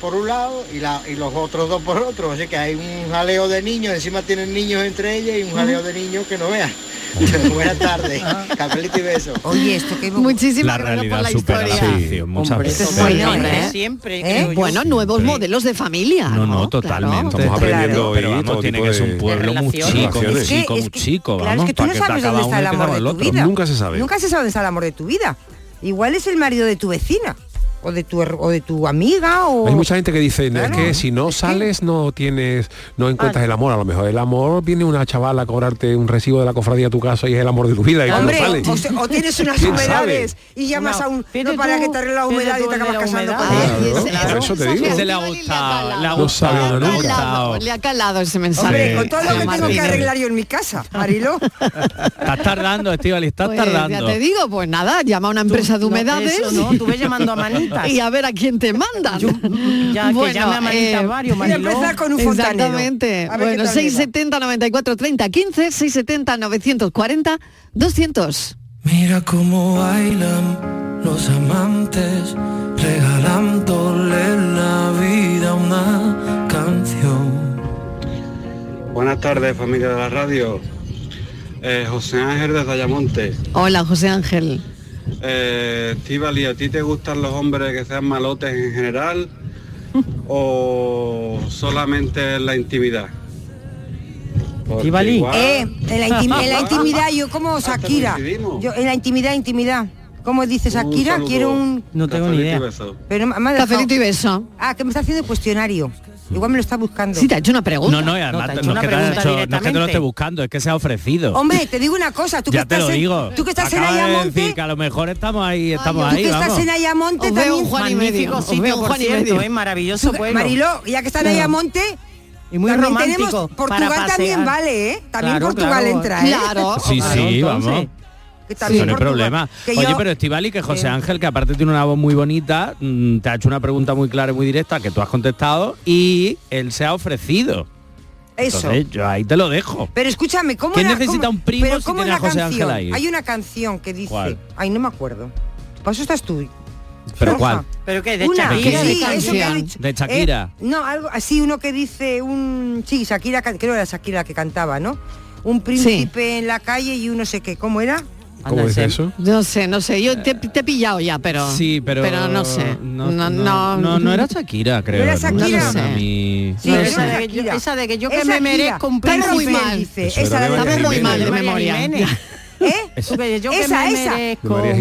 por un lado y, la, y los otros dos por otro. Así que hay un jaleo de niños, encima tienen niños entre ellas y un jaleo de niños que no vean. Buenas tardes, cafelito y beso. Oye, esto que Muchísimas La gracias por realidad la supera la historia. ficción muchas Hombre, veces. bueno, ¿eh? ¿eh? Siempre, ¿Eh? yo. Bueno, nuevos modelos de familia. No, no, totalmente. Estamos aprendiendo Pero hoy vamos, todo tiene que ser un pueblo muy chico, muy Es que- chico, muy. Claro, es vamos, que tú no sabes dónde está el amor de tu vida. Nunca se sabe. Nunca se sabe dónde está el amor de tu vida. Igual es el marido de tu vecina o de tu o de tu amiga o Hay mucha gente que dice Claro. es que si no sales no tienes no encuentras el amor a lo mejor el amor viene una chavala a cobrarte un recibo de la cofradía a tu casa y es el amor de tu vida y sales o, se- o tienes unas ¿Quién humedades y llamas No, a un no para tú, que te arregle la humedad y te acabas la casando con él. Eso te digo. Ese le ha gustado, le ha gustado. Le calado, ese mensaje. Hombre, con todo lo que tengo que arreglar yo en mi casa, Marilo. Estás tardando, Estivali, estás Pues, tardando. Ya te digo, pues nada, llama a una empresa de humedades. no, tú ves llamando a Y a ver a quién te mandan. Ya, que llame a Manitas varios, Voy a Mariló. empezar con un fontanero. Exactamente. A ver qué Bueno, tal me va. 670 94 30 15, 670 940 200. Mira cómo bailan los amantes, regalándole la vida una canción. Buenas tardes, familia de la radio. Eh, José Ángel desde Ayamonte. Hola, José Ángel. Eh, Estíbali, ¿a ti te gustan los hombres que sean malotes en general o solamente en la intimidad? Igual- Eh, en la, intim- en la intimidad yo como Shakira. Yo en la intimidad, intimidad. ¿Cómo dice Shakira? Quiero un No tengo ni y idea. beso. pero me ha dejado- Cafelito y beso. Ah, que me está haciendo cuestionario. Igual me lo está buscando. Sí, te ha hecho una pregunta. No, no, y además te no, hecho es una que te hecho- no es que te lo esté buscando, es que se ha ofrecido. Hombre, te digo una cosa, tú que ya te estás lo en, digo. tú que estás en de Ayamonte, decir que a lo mejor estamos ahí, estamos ahí, que estás en Ayamonte Os también. un Juan y medio. Magnífico Os veo sitio, un por Juan y cierto, medio. es maravilloso Tú- pueblo. Mariló, ya que están en Ayamonte, Y muy también romántico tenemos para Portugal también vale, ¿eh? También Claro, Portugal claro. entra, ¿eh? Claro. Sí, sí, vamos. Que Eso también no hay problema. Que Oye, yo- pero Estivali, que José que- Ángel, que aparte tiene una voz muy bonita, mm, te ha hecho una pregunta muy clara y muy directa que tú has contestado y él se ha ofrecido. Eso. Entonces, yo ahí te lo dejo. Pero escúchame, ¿cómo ¿Quién era- necesita cómo- un primo pero si cómo tiene a José Ángel canción? ahí? Hay una canción que dice, ¿Cuál? ay, no me acuerdo. Para eso estás tú. ¿Pero Borja. cuál? ¿Pero qué? ¿De Una, Shakira? que sí, ¿De eso que ha canción? dicho. ¿De Shakira? Eh, no, algo así, uno que dice un... Sí, Shakira, creo que era Shakira la que cantaba, ¿no? Un príncipe en la calle y un no sé qué. ¿Cómo era? ¿Cómo es eso? No sé, no sé. Yo te, te he pillado ya, pero. Sí, pero... Pero no sé. No, No, no, no, no era Shakira, creo. era Shakira? Sí, es esa, de que Shakira. yo, esa de que yo que me merezco un príncipe. muy mal, dice. Esa era la de muy mal memoria. ¿Eh? Que yo que Esa, me esa.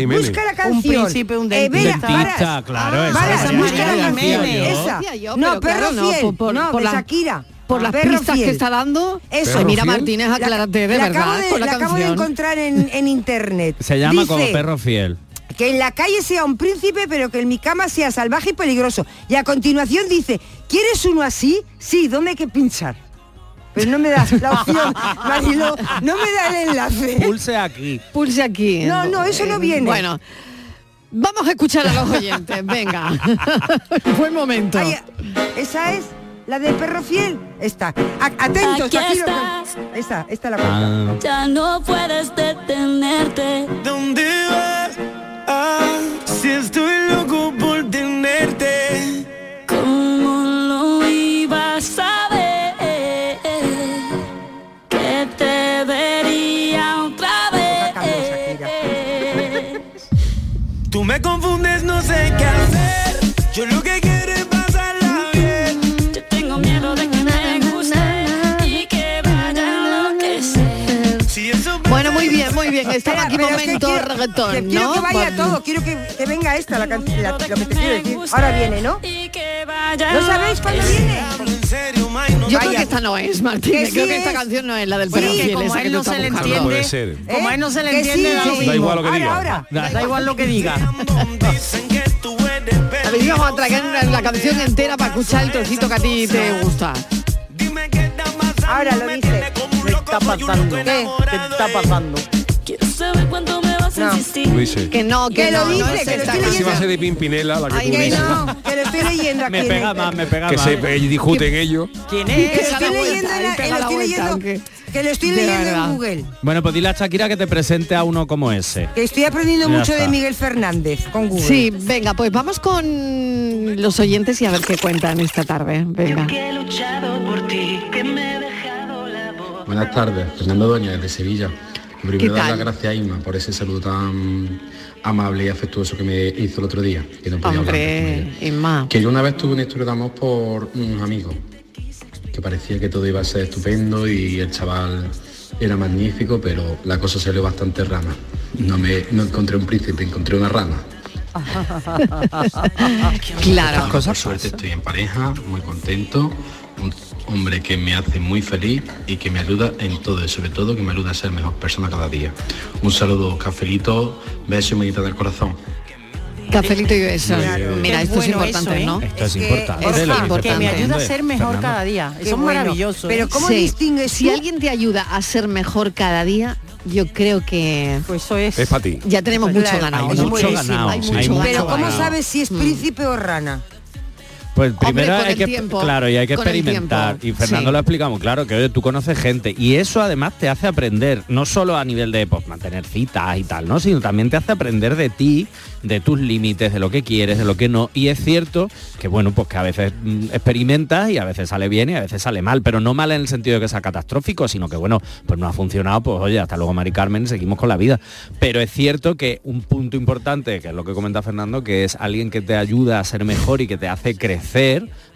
Busca la Un canción. príncipe, un Eh, Vera, dentista. Claro, Ah, esa busca la canción. Esa. No, pero perro claro, no, fiel. por- por- no, por de la- Shakira. Por las Perro pistas fiel. que está dando. Eso. Ay, mira, fiel? Martínez, La- aclárate de la verdad acabo de, con la la acabo de encontrar en, en internet. Se llama Dice como perro fiel. Que en la calle sea un príncipe, pero que en mi cama sea salvaje y peligroso. Y a continuación dice, ¿quieres uno así? Sí, ¿dónde hay que pinchar? Pero no me das la opción, Marilo, no me da el enlace. Pulse aquí. Pulse aquí. No, no, eso no viene. Bueno, vamos a escuchar a los oyentes. Venga. Buen momento. Esa es la de perro fiel. Esta. A- atentos, Aquí aquí lo- estás. Esta, esta la Ah. cuenta. Ya no puedes detenerte. ¿Dónde vas? Ah, si estoy loco por tenerte. ¿Cómo lo ibas a ver? Que te vería otra vez. Tú me confundes, no sé qué hacer. Yo lo que quiero bien, muy bien. Estaba Espera, aquí pero es que momento quiero- reggaetón, que quiero ¿no? que vaya todo, quiero que, que venga esta, la canción, la- lo que te quiero decir. Ahora viene, ¿no? ¿No sabéis cuándo enloquecer. viene? Yo creo que esta no es. Que sí creo que esta es. canción no es la del Sí, perro fiel, como a él tú no se le entiende. ser. Como a él no se le Que entiende, sí, da lo sí. mismo. Da igual lo que ahora, diga. Ahora, Da, da igual lo que diga. A ver, vamos a traer la canción entera para escuchar el trocito que a ti te gusta. Qué. Ahora lo dice. ¿Qué está pasando? ¿Qué enamorado está pasando? Saber cuánto me vas Lo dice. Que no, que, Que lo no, no dice, es que lo esta estoy Esa va a ser de Pimpinela, la que Ay, tú que dices. No, que lo estoy leyendo aquí. Me pega más, me pega Que más. se eh, discuten ellos. ¿Quién Que es? lo estoy leyendo, que lo estoy leyendo, que lo estoy De leyendo verdad. en Google. Bueno, pues dile a Shakira que te presente a uno como ese. Que estoy aprendiendo Ya mucho de está. Miguel Fernández con Google. Sí, venga, pues vamos con los oyentes y a ver qué cuentan esta tarde. Venga. Buenas tardes, Fernando Doña desde Sevilla. Primero ¿Qué dar tal? las gracias a Isma por ese saludo tan amable y afectuoso que me hizo el otro día. Que no podía hablar. Hombre, Inma. Que yo una vez tuve una historia de amor por unos amigos, que parecía que todo iba a ser estupendo y el chaval era magnífico, pero la cosa salió bastante rana. No me no encontré un príncipe, encontré una rana. Claro. Por suerte estoy en pareja, muy contento, un hombre que me hace muy feliz y que me ayuda en todo y sobre todo que me ayuda a ser mejor persona cada día. Un saludo, cafelito, beso y manita del corazón. Cafelito y besos. Mira, esto es importante, eso, ¿eh? ¿no? Esto es que- importante. es lo que- me importante. ayuda a ser mejor Fernando. cada día. Qué Eso es bueno. maravilloso. Pero ¿eh? ¿cómo Sí. distingues Si alguien te ayuda a ser mejor cada día, yo creo que Pues eso es. Es para ti. ya tenemos mucho ganado. Hay ¿no? mucho ganado, hay mucho ganado. Pero ¿cómo sabes si es príncipe o rana? Pues primero hay que tiempo, claro y hay que experimentar. Y Fernando sí. lo explica muy claro que oye, tú conoces gente y eso además te hace aprender no solo a nivel de pues, mantener citas y tal no sino también te hace aprender de ti de tus límites de lo que quieres de lo que no. Y es cierto que bueno pues que a veces mm, experimentas y a veces sale bien y a veces sale mal pero no mal en el sentido de que sea catastrófico sino que bueno pues no ha funcionado pues oye hasta luego Mari Carmen seguimos con la vida. Pero es cierto que un punto importante que es lo que comenta Fernando que es alguien que te ayuda a ser mejor y que te hace crecer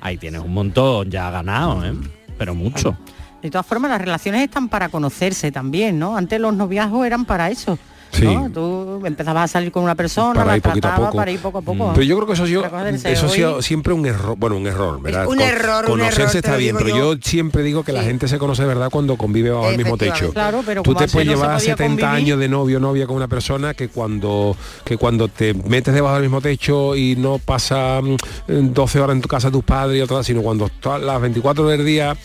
ahí tienes un montón ya ganado ¿eh? pero mucho De todas formas, las relaciones están para conocerse también, ¿no? Antes los noviazgos eran para eso. ¿No? Tú empezabas a salir con una persona, Para la ir poquito a poco. para ir poco a poco. Pero yo creo que eso ha sido, Para conocerse. eso ha sido Hoy- siempre un error, bueno, un error, ¿verdad? un error, un Conocerse error, te está bien, pero yo. yo. siempre digo que la gente se conoce verdad cuando convive bajo el mismo techo. Claro, pero Tú te puedes no llevar podía 70 convivir, años de novio novia con una persona que cuando que cuando te metes debajo del mismo techo y no pasa mm, 12 horas en tu casa tus padres y otras, sino cuando las 24 horas del día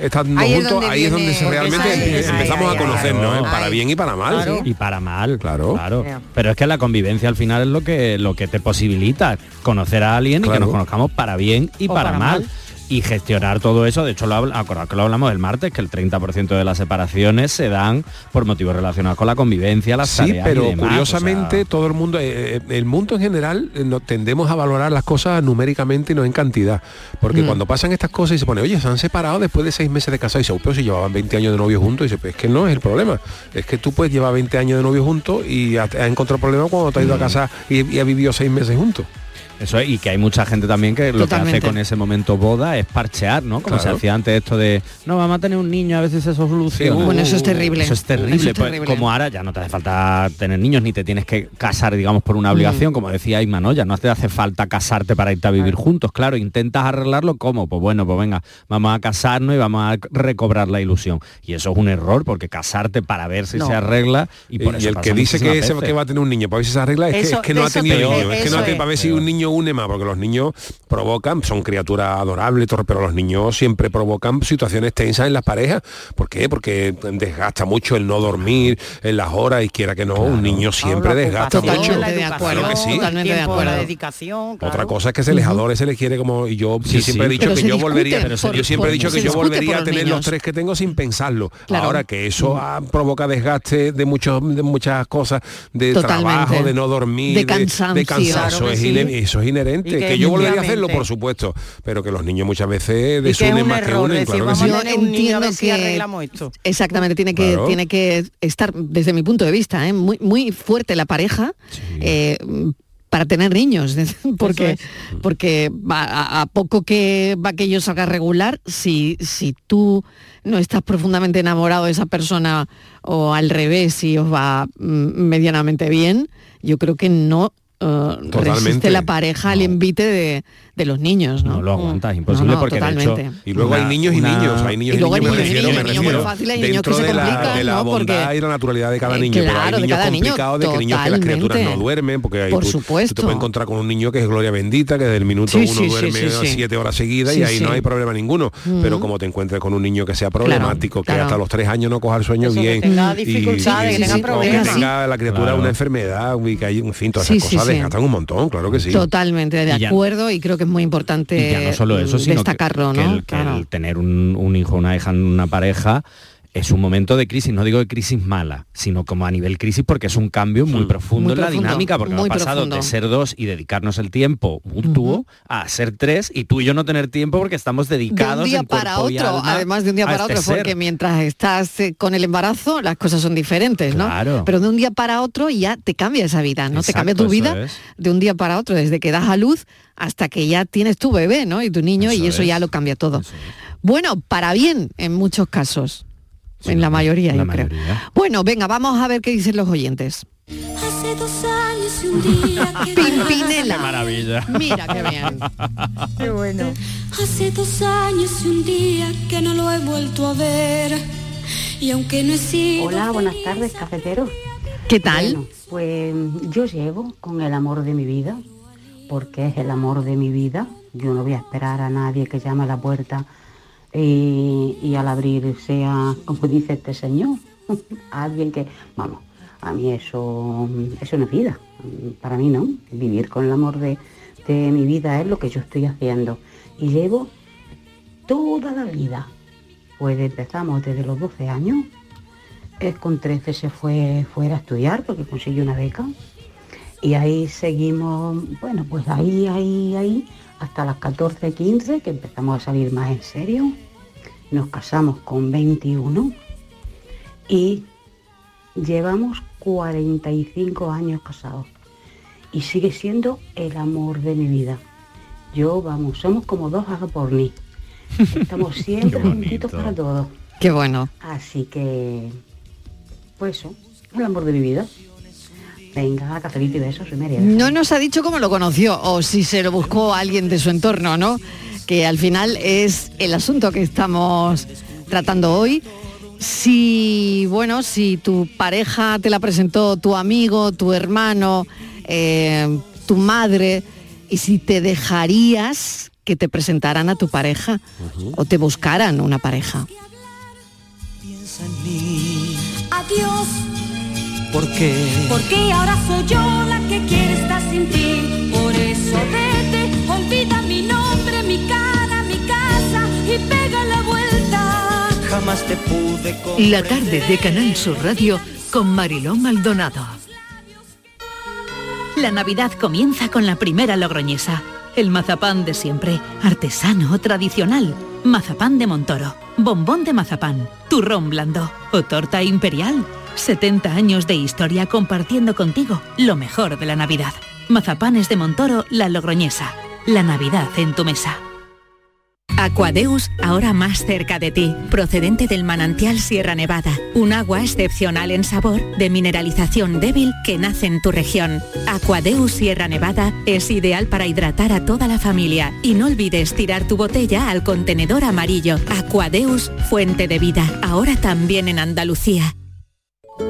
están Ahí es juntos, ahí es donde se realmente ahí es- empezamos ahí, a conocernos. ¿eh? para Ahí. bien y para mal. Claro. y para mal Claro. claro pero es que la convivencia al final es lo que lo que te posibilita conocer a alguien y que nos conozcamos para bien y O para, para mal. mal. Y gestionar todo eso de hecho lo habla- acordad que lo hablamos el martes que el 30% de las separaciones se dan por motivos relacionados con la convivencia las Sí, tareas y pero demás, curiosamente o sea, todo el mundo, eh, eh, el mundo en general, eh, no, tendemos a valorar las cosas numéricamente y no en cantidad. Porque Mm. cuando pasan estas cosas y se pone, oye, se han separado después de seis meses de casado y dice, "Oh, pero si llevaban 20 años de novio juntos, y dice, pues es que no es el problema. Es que tú puedes llevar 20 años de novio juntos y has has encontrado problemas cuando te has ido Mm. a casa y, y has vivido seis meses juntos. Eso es, y que hay mucha gente también que lo que hace con ese momento boda es parchear, ¿no? Como se hacía antes esto de, no, vamos a tener un niño, a veces eso soluciona. Sí, Bueno, eso es terrible. Eso es terrible. Eso es pues, terrible. como ahora ya no te hace falta tener niños ni te tienes que casar, digamos, por una obligación, como decía Isma, ¿no? Ya no te hace falta casarte para irte a vivir juntos. Claro, intentas arreglarlo ¿cómo? Pues bueno, pues venga, vamos a casarnos y vamos a recobrar la ilusión. Y eso es un error, porque casarte para ver si No. se arregla y el que dice que, va a tener un niño para ver si se arregla es, que, Eso- es que no ha tenido niño. Es que no ha tenido para ver si un niño une más, porque los niños provocan, son criaturas adorables, pero los niños siempre provocan situaciones tensas en las parejas. ¿Por qué? Porque desgasta mucho el no dormir en las horas y quiera que no, un niño siempre desgasta mucho. De educación, acuerdo, Claro que sí. el totalmente de tiempo, la dedicación. Otra cosa es que se les adore, se les quiere como y yo Sí, siempre he dicho Pero que yo discute volvería, por- yo siempre he dicho que yo volvería a tener niños. los tres que tengo sin pensarlo. Claro. Ahora que eso ah, provoca desgaste de muchos de muchas cosas, de Totalmente. trabajo, de no dormir, De de, cansancio. de cansancio, Claro que es sí. Eso es inherente. Que, que yo volvería a hacerlo, por supuesto, pero que los niños muchas veces que es desunen un más que error unen, decir, claro que sí. Yo entiendo ver si que- arreglamos esto. Exactamente, tiene que, Claro. tiene que estar, desde mi punto de vista, ¿eh? muy, muy fuerte la pareja eh, para tener niños, porque, porque va- a, a poco que va que ellos salga regular, si, si tú no estás profundamente enamorado de esa persona o al revés, si os va mm, medianamente bien, yo creo que no eh, resiste la pareja al invite de, de los niños, ¿no? No lo aguantas, imposible No, no, porque de totalmente. hecho... Y luego hay niños y una- niños, hay niños Y y luego hay niños, me niños y refiero, niños, me niños muy refiero, fáciles, hay niños dentro que se de la, complican, de la ¿no? bondad Porque- y la naturalidad de cada Eh, niño, pero claro, hay de niños cada niño, complicados de que niños que las criaturas no duermen, porque hay Por tú, tú supuesto. te puedes encontrar con un niño que es gloria bendita, que desde el minuto Sí, uno sí, duerme sí, sí. siete horas seguidas Sí, y ahí sí. no hay problema ninguno. Mm. Pero como te encuentres con un niño que sea problemático, que claro. hasta los tres años no coja el sueño Eso, que bien, tenga dificultades, que tenga o que tenga la criatura una enfermedad, y que hay, en fin, todas esas cosas desgastan un montón, claro que sí. Totalmente de acuerdo y creo que es muy importante y ya no solo eso, sino que- destacarlo, que, ¿no? el, que Claro. el tener un, un hijo, una hija, una pareja es un momento de crisis, no digo de crisis mala, sino como a nivel crisis porque es un cambio muy profundo Muy en la profundo, dinámica, porque ha pasado profundo. de ser dos y dedicarnos el tiempo mutuo a ser tres y tú y yo no tener tiempo porque estamos de dedicados un día en para otro, además de un día para este otro, ser. porque mientras estás eh, con el embarazo las cosas son diferentes, ¿no? Claro. Pero de un día para otro ya te cambia esa vida, ¿no? te cambia tu vida eso es. de un día para otro, desde que das a luz hasta que ya tienes tu bebé, ¿no? Y tu niño y eso es. ya lo cambia todo. Bueno, para bien en muchos casos. En la mayoría, la yo creo. Bueno, venga, vamos a ver qué dicen los oyentes. Hace dos años y un día que Pimpinela. maravilla. Mira qué bien. Qué bueno. Hace dos años y un día que no lo he vuelto a ver. Y aunque no he sido Hola, buenas tardes, cafeteros. ¿Qué tal? Bueno, pues yo llevo con el amor de mi vida, porque es el amor de mi vida. Yo no voy a esperar a nadie que llame a la puerta y, al abrir sea, como dice este señor, alguien que, vamos, a mí eso, eso no es vida. Para mí no. Vivir con el amor de, de mi vida es lo que yo estoy haciendo. Y llevo toda la vida. Pues empezamos desde los 12 años él con 13 se fue fuera a estudiar porque consiguió una beca. Y ahí seguimos, bueno, pues ahí, ahí, ahí, hasta las 14, 15, que empezamos a salir más en serio. Nos casamos con 21 y llevamos 45 años casados. Y sigue siendo el amor de mi vida. Yo, vamos, somos como dos agapornis. Estamos siempre juntitos para todo. Qué bueno. Así que, pues eso, el amor de mi vida. Venga, cafelito y besos, soy María. No nos ha dicho cómo lo conoció o si se lo buscó alguien de su entorno, ¿no? Que al final es el asunto que estamos tratando hoy. Si, bueno, si tu pareja te la presentó tu amigo, tu hermano, eh, tu madre, y si te dejarías que te presentaran a tu pareja o te buscaran una pareja. adiós. ¿Por qué? Porque ahora soy yo la que quiere estar sin ti. Por eso vete, olvida mi nombre, mi cara, mi casa y pega la vuelta. Jamás te pude La tarde de Canal Sur Radio con Mariló Maldonado. La Navidad comienza con la primera logroñesa. El mazapán de siempre, artesano, tradicional. Mazapán de Montoro, bombón de mazapán, turrón blando o torta imperial. 70 años de historia compartiendo contigo lo mejor de la Navidad. Mazapanes de Montoro, la logroñesa. La Navidad en tu mesa. Aquadeus, ahora más cerca de ti, procedente del manantial Sierra Nevada, un agua excepcional en sabor, de mineralización débil que nace en tu región. Aquadeus Sierra Nevada es ideal para hidratar a toda la familia y no olvides tirar tu botella al contenedor amarillo. Aquadeus, fuente de vida, ahora también en Andalucía.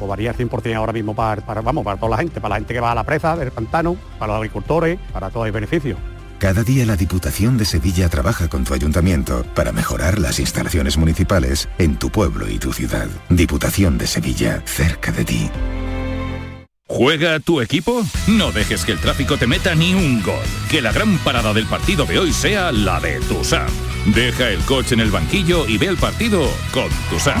pues varía 100% ahora mismo para, para, vamos, para toda la gente, para la gente que va a la presa del pantano, para los agricultores, para todo el beneficio. Cada día la Diputación de Sevilla trabaja con tu ayuntamiento para mejorar las instalaciones municipales en tu pueblo y tu ciudad. Diputación de Sevilla, cerca de ti. ¿Juega tu equipo? No dejes que el tráfico te meta ni un gol. Que la gran parada del partido de hoy sea la de Tusam. Deja el coche en el banquillo y ve el partido con Tusam.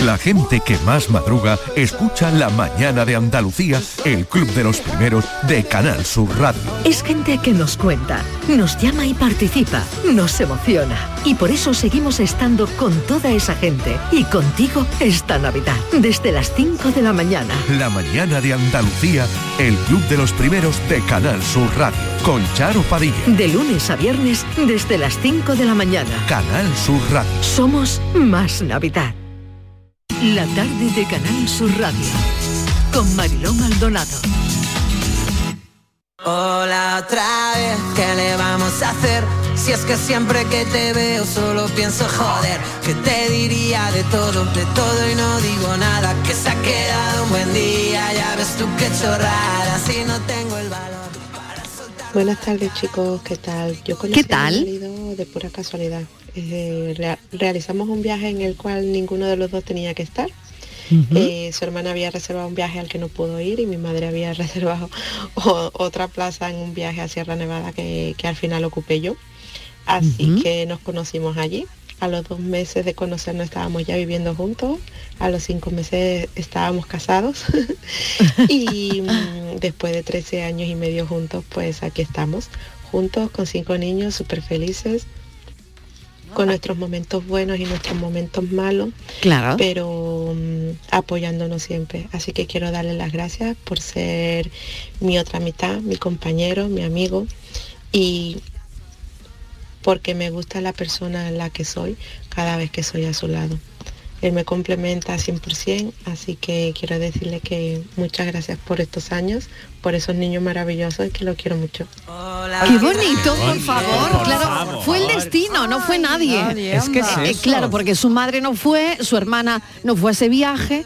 La gente que más madruga escucha La Mañana de Andalucía, el club de los primeros de Canal Sur Radio. Es gente que nos cuenta, nos llama y participa, nos emociona. Y por eso seguimos estando con toda esa gente y contigo esta Navidad, desde las 5 de la mañana. La Mañana de Andalucía, el club de los primeros de Canal Sur Radio, con Charo Padilla. De lunes a viernes, desde las 5 de la mañana. Canal Sur Radio. Somos más Navidad. La tarde de Canal Sur Radio. Con Mariló Maldonado. Hola otra vez, ¿qué le vamos a hacer? Si es que siempre que te veo solo pienso joder, que te diría de todo, de todo y no digo nada, que se ha quedado un buen día, ya ves tú qué chorrada, si no tengo el valor. Buenas tardes chicos, ¿qué tal? Yo conocí ¿Qué tal? a mi marido de pura casualidad. Eh, rea- realizamos un viaje en el cual ninguno de los dos tenía que estar. Eh, su hermana había reservado un viaje al que no pudo ir y mi madre había reservado otra plaza en un viaje a Sierra Nevada que, que al final ocupé yo. Así que nos conocimos allí. A los dos meses de conocernos estábamos ya viviendo juntos. A los cinco meses estábamos casados. y mm, después de 13 años y medio juntos, pues aquí estamos. Juntos con cinco niños súper felices. Con nuestros momentos buenos y nuestros momentos malos Claro. pero mm, apoyándonos siempre. Así que quiero darle las gracias por ser mi otra mitad, mi compañero, mi amigo y porque me gusta la persona en la que soy cada vez que soy a su lado. Él me complementa 100%, así que quiero decirle que muchas gracias por estos años, por esos niños maravillosos y que lo quiero mucho. Qué bonito, por favor. Claro, fue el destino, no fue nadie. nadie, Es que es anda. Eh, claro, porque su madre no fue, su hermana no fue a ese viaje.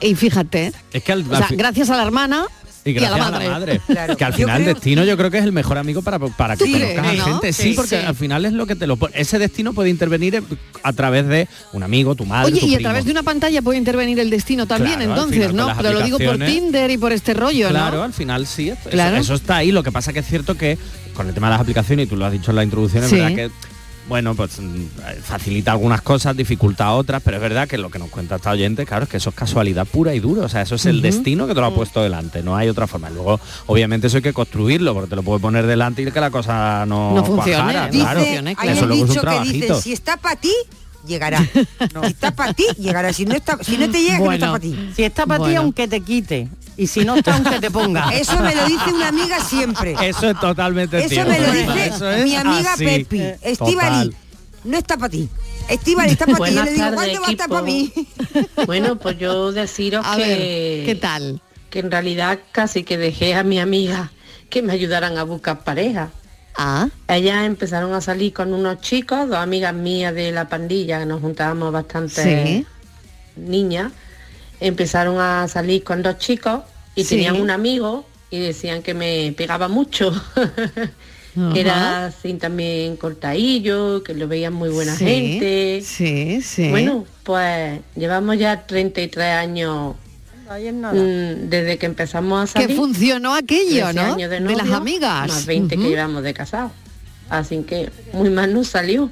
Y fíjate, Es que al, o al sea, fi- gracias a la hermana y y, a la gracias madre. Que al final el destino yo creo que es el mejor amigo para, para que ¿Tú conozcas crees, a no? gente. Sí, Sí, porque sí. al final es lo que te lo pone. Ese destino puede intervenir a través de un amigo, tu madre, Oye, tu y a través de una pantalla puede intervenir el destino también, Claro, entonces, final ¿no? Pero lo digo por Tinder y por este rollo, Claro, ¿no? al final sí, eso, Claro. eso está ahí. Lo que pasa que es cierto que con el tema de las aplicaciones, y tú lo has dicho en la introducción, es Sí. verdad que bueno, pues mm, facilita algunas cosas, dificulta otras, pero es verdad que lo que nos cuenta esta oyente, claro, es que eso es casualidad pura y dura, o sea, eso es el destino que te lo ha puesto delante, no hay otra forma. Luego, obviamente eso hay que construirlo, porque te lo puede poner delante y que la cosa no, No funcione, cuajara, claro. Eso es un que dice, si está para ti, llegará. Si está para ti, llegará. Si no, está, si no te llega, que no está para ti. Si está para ti, aunque te quite. Y si no está, aunque te ponga. Eso me lo dice una amiga siempre. Eso es totalmente Eso cierto. me lo dice es mi amiga así. Pepi. Estivali, no está para ti. Estivali está para ti. Yo le digo, ¿cuándo va a estar para mí? Bueno, pues yo deciros A que... ver, ¿qué tal? Que en realidad casi que dejé a mi amiga que me ayudaran a buscar pareja. Ah. Ellas empezaron a salir con unos chicos, dos amigas mías de la pandilla, que nos juntábamos bastante Sí. niñas, empezaron a salir con dos chicos y Sí. tenían un amigo y decían que me pegaba mucho. que era así también cortadillo, que lo veían muy buena Sí, gente. Sí, sí. Bueno, pues llevamos ya 33 años mm, desde que empezamos a que salir. funcionó aquello, 13 ¿no? años De, de, las amigas. Más 20 Ujú. que llevamos de casado. Así que muy mal nos salió.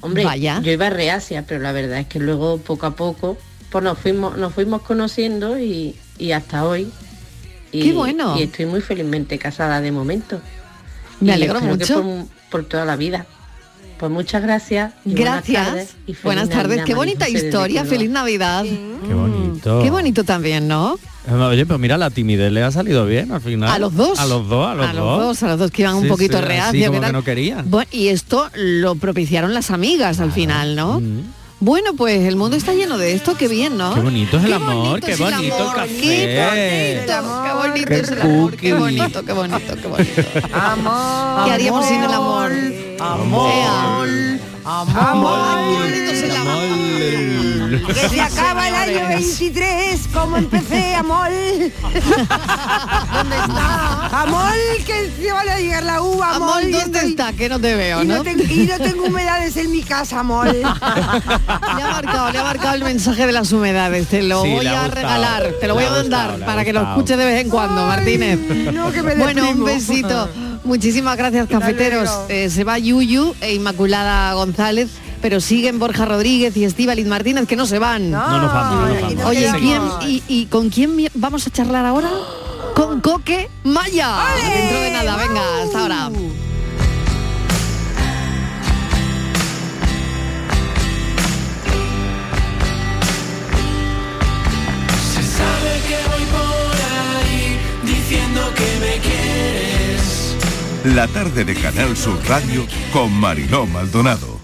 Hombre, Vaya. yo iba reacia, pero la verdad es que luego poco a poco pues nos fuimos, nos fuimos conociendo y, y hasta hoy. Y, Qué bueno. Y estoy muy felizmente casada de momento. Me Y alegro que mucho. por, por toda la vida. Pues muchas gracias. y buenas Gracias. tardes y feliz Buenas tardes. Navidad, Qué bonita historia. Feliz Navidad. Qué bonito. Qué bonito también, ¿no? Eh, Oye, pues mira, la timidez le ha salido bien al final. A los dos. A los dos, a los a dos. los dos, a los dos que iban un Sí, poquito sí, reacios. como ¿qué que no querían. Bueno, y esto lo propiciaron las amigas al final, ¿no? Bueno, pues el mundo está lleno de esto, qué bien, ¿no? Mm. Qué bonito es el amor, qué bonito el amor, café. Qué bonito, qué bonito Qué es el amor, qué bonito, qué bonito, qué bonito. Amor. ¿Qué haríamos sin el amor? Amor. Amor. Que se acaba el año 23, como empecé, amor. ¿Dónde está? Amor, que se van a llegar la uva, amor. Amor, y ¿dónde estoy- está? Que no te veo, y no, y no tengo humedades en mi casa, amor. Le ha marcado, le ha marcado el mensaje de las humedades. Te lo Sí, voy a gustado. regalar, te lo voy a mandar gustado, para que lo escuches de vez en cuando, Martínez. no, que me bueno, un besito. Muchísimas gracias, cafeteros. Eh, se va Yuyu e Inmaculada González. Pero siguen Borja Rodríguez y Estíbaliz Martínez que no se van. No nos vamos, no nos vamos. Oye, Seguimos. ¿quién, y, y con quién vamos a charlar ahora? Con Coque Maya. Dentro de nada, venga, hasta ahora. Se sabe que voy por ahí diciendo que me quieres. La tarde de Canal Sur Radio con Mariló Maldonado.